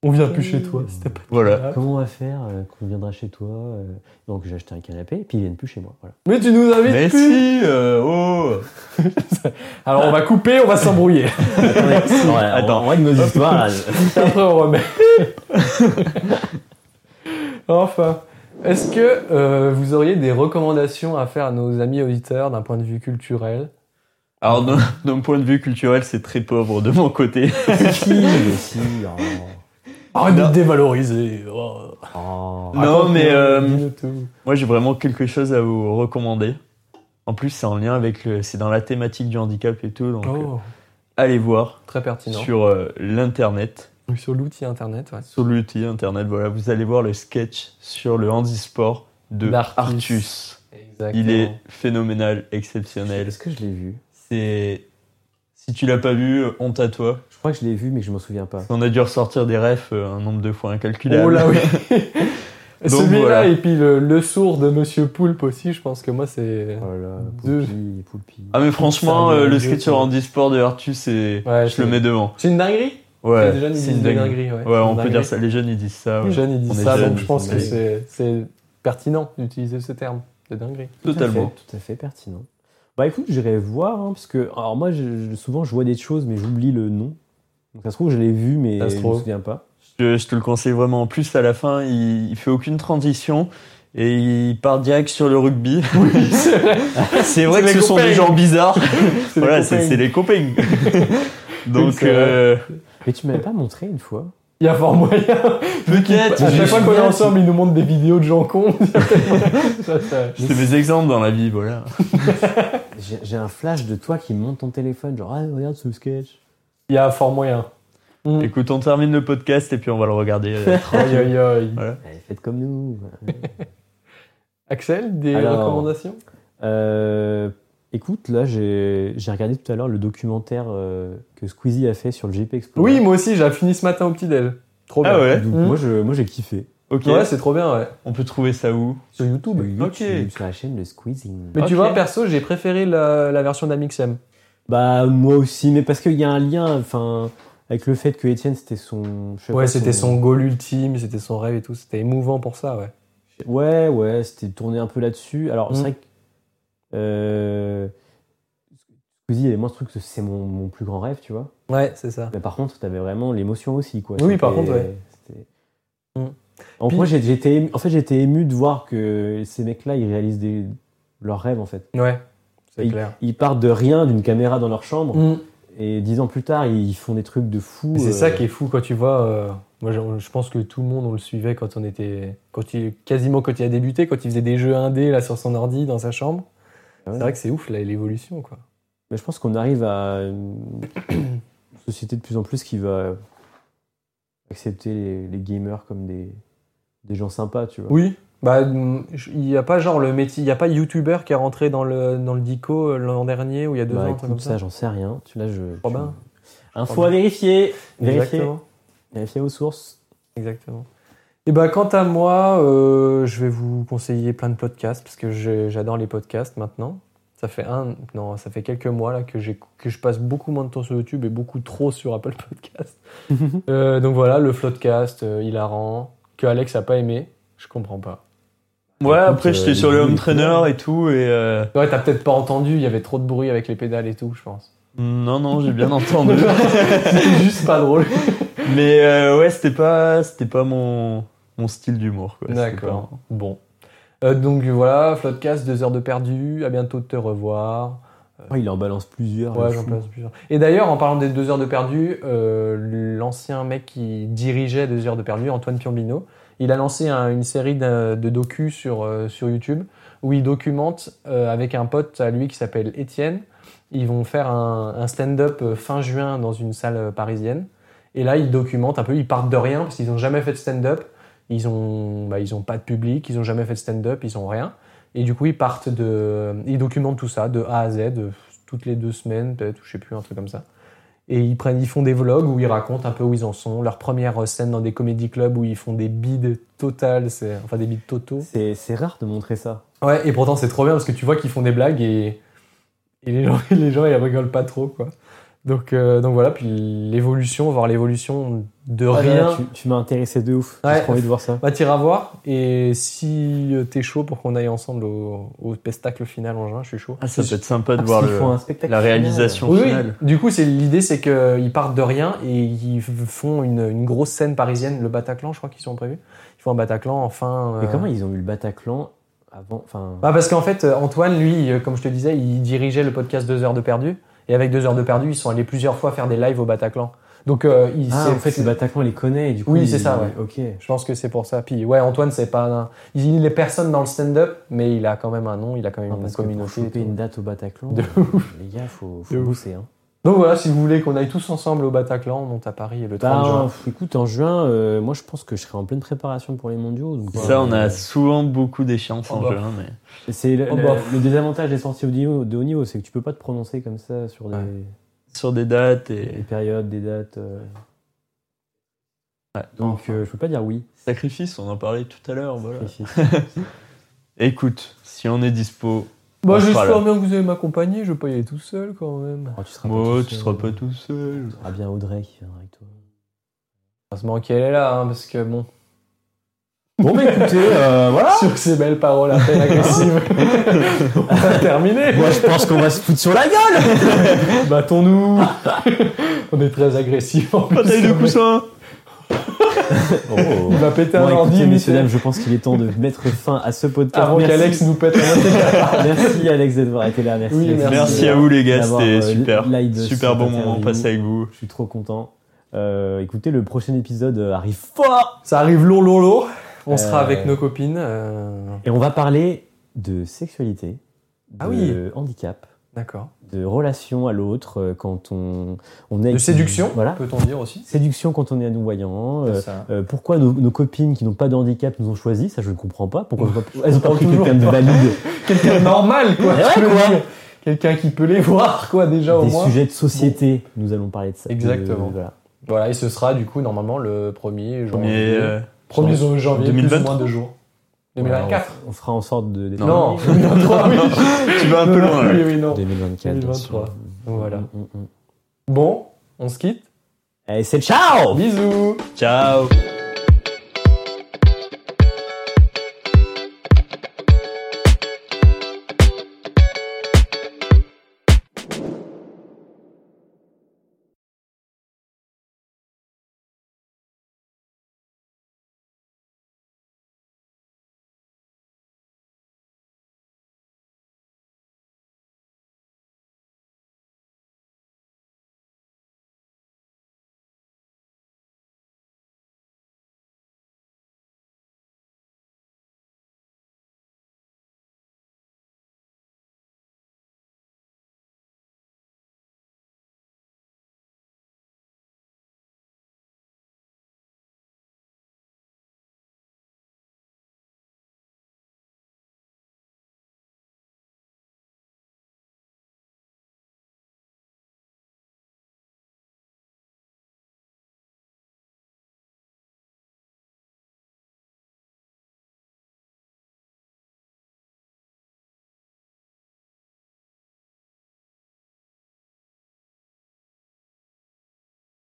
On vient plus chez toi. si t'as pas de Voilà. canapé. comment on va faire euh, qu'on viendra chez toi euh Donc j'ai acheté un canapé et puis ils viennent plus chez moi. Voilà. Mais tu nous invites Mais plus. si, euh, oh Alors on va couper, on va s'embrouiller. Attends, Attends. on règle nos histoires. Après on remet. enfin, est-ce que euh, vous auriez des recommandations à faire à nos amis auditeurs d'un point de vue culturel? Alors d'un point de vue culturel, c'est très pauvre de mon côté. si, mais si. oh. Arrête de te dévaloriser. Oh. Oh. Non, mais, euh. Moi, j'ai vraiment quelque chose à vous recommander. En plus, c'est en lien avec le, c'est dans la thématique du handicap et tout, donc euh, Oh, allez voir très pertinent. sur euh, l'internet, Sur l'outil internet, ouais. sur l'outil internet. Voilà, vous allez voir le sketch sur le handisport de. Artus. Exactement. Il est phénoménal, exceptionnel. Est-ce que je l'ai vu? C'est si tu l'as pas vu, honte à toi. Je crois que je l'ai vu, mais je m'en souviens pas. On a dû ressortir des refs euh, un nombre de fois incalculable. Oh là oui. Celui-là voilà. et puis le, le sourd de Monsieur Poulpe aussi, je pense que moi c'est. Voilà, Deux. Poulpi, Poulpi. Ah mais franchement, euh, le sketch sur handisport de Artus, c'est Ouais, je le c'est- mets devant. C'est une dinguerie Ouais, les jeunes, ils c'est disent une dinguerie. Ouais, on peut dire ça. Les jeunes, ils disent ça. ouais. Les jeunes, ils On disent ça, jeunes, donc je pense que c'est pertinent d'utiliser ce terme. C'est dinguerie. Totalement. Tout à fait, tout à fait pertinent. Bah écoute, j'irai voir, hein, parce que alors moi, je- souvent, je vois des choses, mais j'oublie le nom. Donc ça se trouve, je l'ai vu, mais je me souviens pas. Je, je te le conseille vraiment. En plus, à la fin, il, il fait aucune transition et il part direct sur le rugby. c'est vrai. c'est vrai que ce sont des gens bizarres. C'est voilà, c'est les copains. Donc, euh, Mais tu m'avais pas montré une fois Il y a fort moyen. peut-être. À chaque fois qu'on est ensemble, ils nous montrent des vidéos de gens cons. C'est mes exemples dans la vie, voilà. J'ai un flash de toi qui monte ton téléphone, genre, ah, regarde ce sketch. Il y a fort moyen. Mm. Écoute, on termine le podcast et puis on va le regarder. Aïe, aïe, aïe. voilà. Allez, faites comme nous. Axel, des Alors, recommandations? Euh, écoute, là, j'ai j'ai regardé tout à l'heure le documentaire euh, que Squeezie a fait sur le GP Explorer. Oui, moi aussi, j'ai fini ce matin au petit-déj. Trop Ah bien. ouais. Donc, Mm. moi, je- moi, j'ai kiffé. Ok. Ouais, c'est trop bien, ouais. On peut trouver ça où? Sur YouTube. Sur sur la chaîne de Squeezie. Mais tu vois, perso, j'ai préféré la, la version d'Amixem. Bah, moi aussi, mais parce qu'il y a un lien, enfin, avec le fait que Étienne, c'était son. je sais Ouais, c'était son goal ultime, c'était son rêve et tout. C'était émouvant pour ça, ouais. Ouais, ouais, c'était tourné un peu là-dessus. Alors, Mm. c'est vrai que. Euh, Squeezie, et moi, ce truc, c'est mon, mon plus grand rêve, tu vois. Ouais, c'est ça. Mais par contre, t'avais vraiment l'émotion aussi, quoi. Oui, par contre, ouais. c'était- Mm. En, Puis- moi, j'ai- j'étais ému- en fait, j'étais ému de voir que ces mecs-là, ils réalisent des... leurs rêves, en fait. Ouais, c'est Et clair. Ils partent de rien, d'une caméra dans leur chambre, Mm. et dix ans plus tard, ils font des trucs de fou. C'est euh, ça qui est fou quand tu vois. euh, moi, je, je pense que tout le monde on le suivait quand on était, quand il, quasiment quand il a débuté, quand il faisait des jeux indés là sur son ordi dans sa chambre. Ouais. C'est vrai que c'est ouf là l'évolution quoi. Mais je pense qu'on arrive à une société de plus en plus qui va accepter les, les gamers comme des, des gens sympas, tu vois. Oui. Bah, mm, il n'y a pas genre le métier, il n'y a pas YouTuber qui est rentré dans le dans le dico euh, l'an dernier ou il y a deux Bah, ans, écoute, comme ça, ça. j'en sais rien. Tu là, je. Je- bien. Info à vérifier. Vérifier. Vérifier aux sources. Exactement. Et bah, quant à moi, euh, je vais vous conseiller plein de podcasts parce que j'adore les podcasts maintenant. Ça fait un, non, ça fait quelques mois là que, j'ai- que je passe beaucoup moins de temps sur YouTube et beaucoup trop sur Apple Podcast. Euh, donc voilà, le Floodcast, euh, hilarant, que Alex a pas aimé. Je comprends pas. Ouais, Écoute, après, euh, j'étais les sur le home trainer et tout, et euh, Ouais, t'as peut-être pas entendu, il y avait trop de bruit avec les pédales et tout, je pense. non, non, j'ai bien entendu. C'était juste pas drôle. Mais euh, ouais, c'était pas, c'était pas mon, mon style d'humour. D'accord. Bon. Euh, donc voilà, Floodcast, deux heures de perdu. À bientôt de te revoir. Ouais, il en balance plusieurs. Ouais, j'en place plusieurs. Et d'ailleurs, en parlant des deux heures de perdu, euh, l'ancien mec qui dirigeait deux heures de perdu, Antoine Piombino, il a lancé un- une série de, de docus sur, euh, sur YouTube où il documente euh, avec un pote à lui qui s'appelle Étienne. Ils vont faire un, un stand-up euh, fin juin dans une salle euh, parisienne. Et là, ils documentent un peu, ils partent de rien parce qu'ils n'ont jamais fait de stand-up. Ils ont, bah, ils ont pas de public, ils ont jamais fait de stand-up, ils ont rien. Et du coup, ils partent de, ils documentent tout ça de A à Z, euh, toutes les deux semaines, peut-être, ou je sais plus, un truc comme ça. Et ils prennent, ils font des vlogs où ils racontent un peu où ils en sont, leur première scène dans des comédie clubs où ils font des bides totales, enfin des bides totaux. C'est c'est rare de montrer ça. Ouais, et pourtant c'est trop bien parce que tu vois qu'ils font des blagues et, et les gens, les gens ils rigolent pas trop, quoi. Donc, euh, donc voilà, puis l'évolution, voir l'évolution de Ah, rien. là, tu tu m'as intéressé de ouf. Ouais. J'ai trop envie de voir ça. Bah, t'iras voir. Et si euh, t'es chaud pour qu'on aille ensemble au, au spectacle final en juin, je suis chaud. Ah, ça peut être sympa de Ah, voir le, un spectacle la final. réalisation Oui, oui. finale. Du coup, c'est l'idée, c'est qu'ils partent de rien et ils font une, une grosse scène parisienne, le Bataclan, je crois qu'ils sont prévus. Ils font un Bataclan enfin. Mais euh, comment ils ont eu le Bataclan avant Enfin? Bah parce qu'en fait, euh, Antoine, lui, euh, comme je te disais, il dirigeait le podcast 2 heures de perdu. Et avec 2 heures de perdu, ils sont allés plusieurs fois faire des lives au Bataclan. Donc, euh, il, Ah, en fait, le Bataclan, il les connaît. Et du coup, Oui, il- c'est ça, ouais. Ok. je pense que c'est pour ça. Puis, ouais, Antoine, c'est pas. un- Il est personne dans le stand-up, mais il a quand même un nom, il a quand même Non, une parce que pour communauté. choper tout. une date au Bataclan, De les gars, faut, faut De ouf. Hein. Donc voilà, si vous voulez qu'on aille tous ensemble au Bataclan, on monte à Paris le 30 Bah, juin. écoute, en juin, euh, moi, je pense que je serai en pleine préparation pour les mondiaux. donc, Ça, euh, on a souvent beaucoup d'échéances Oh en bah. juin, mais C'est le, Oh le- bah. le désavantage des sorties de haut niveau, c'est que tu peux pas te prononcer comme ça sur des, Ouais. sur des dates des et périodes, des dates. euh. Ouais. Donc, euh, je peux pas dire oui. sacrifices, on en parlait tout à l'heure. Voilà. Écoute, si on est dispo, Bah, on sera j'espère bien que vous allez m'accompagner, je vais pas y aller tout seul quand même. Oh, tu seras Moi, tout tu seul. seras pas tout seul. Tu seras bien Audrey qui viendra avec toi. Heureusement qu'elle est là, hein, parce que bon. Bon, bah écoutez, euh, voilà. Sur ces belles paroles à peine agressives, on va terminer. Moi, je pense qu'on va se foutre sur la gueule. Battons-nous. on est très agressifs. en plus. Bataille de coussins Il va péter un Bon, ordi, messieurs, dames, je pense qu'il est temps de mettre fin à ce podcast. avant Merci. qu'Alex nous pète un. Merci Alex d'avoir été là. Merci. Oui, Alex. Merci à vous les gars, c'était euh, super. Super bon moment passé avec vous. Je suis trop content. Euh, écoutez, le prochain épisode euh, arrive fort Ça arrive lourd, lourd, lourd. On sera avec nos copines. euh, et on va parler de sexualité, de Ah oui. handicap, D'accord. de relation à l'autre euh, quand on, on est De séduction, Voilà. peut-on dire aussi? Séduction quand on est à non-voyant. euh, C'est ça. euh, pourquoi nos, nos copines qui n'ont pas de handicap nous ont choisi? Ça, je ne comprends pas. Pourquoi elles ont pas pris quelqu'un de valide? Quelqu'un de normal, quoi. Ouais. Quelqu'un qui peut les voir, quoi, déjà au Des moins. sujets de société. Nous allons parler de ça. Exactement. De- voilà. Voilà, et ce sera du coup normalement le 1er janvier. Premier, euh, 1er janvier, plus ou 2023. moins deux jours. 2024 Voilà, on, on fera en sorte de. d'être- Non, 2023, oui. tu vas un peu Non, loin. Oui, oui, non. 2024. bien 2023. sûr. Voilà. Mm, mm, mm. Bon, on se quitte. Allez, c'est ciao Bisous Ciao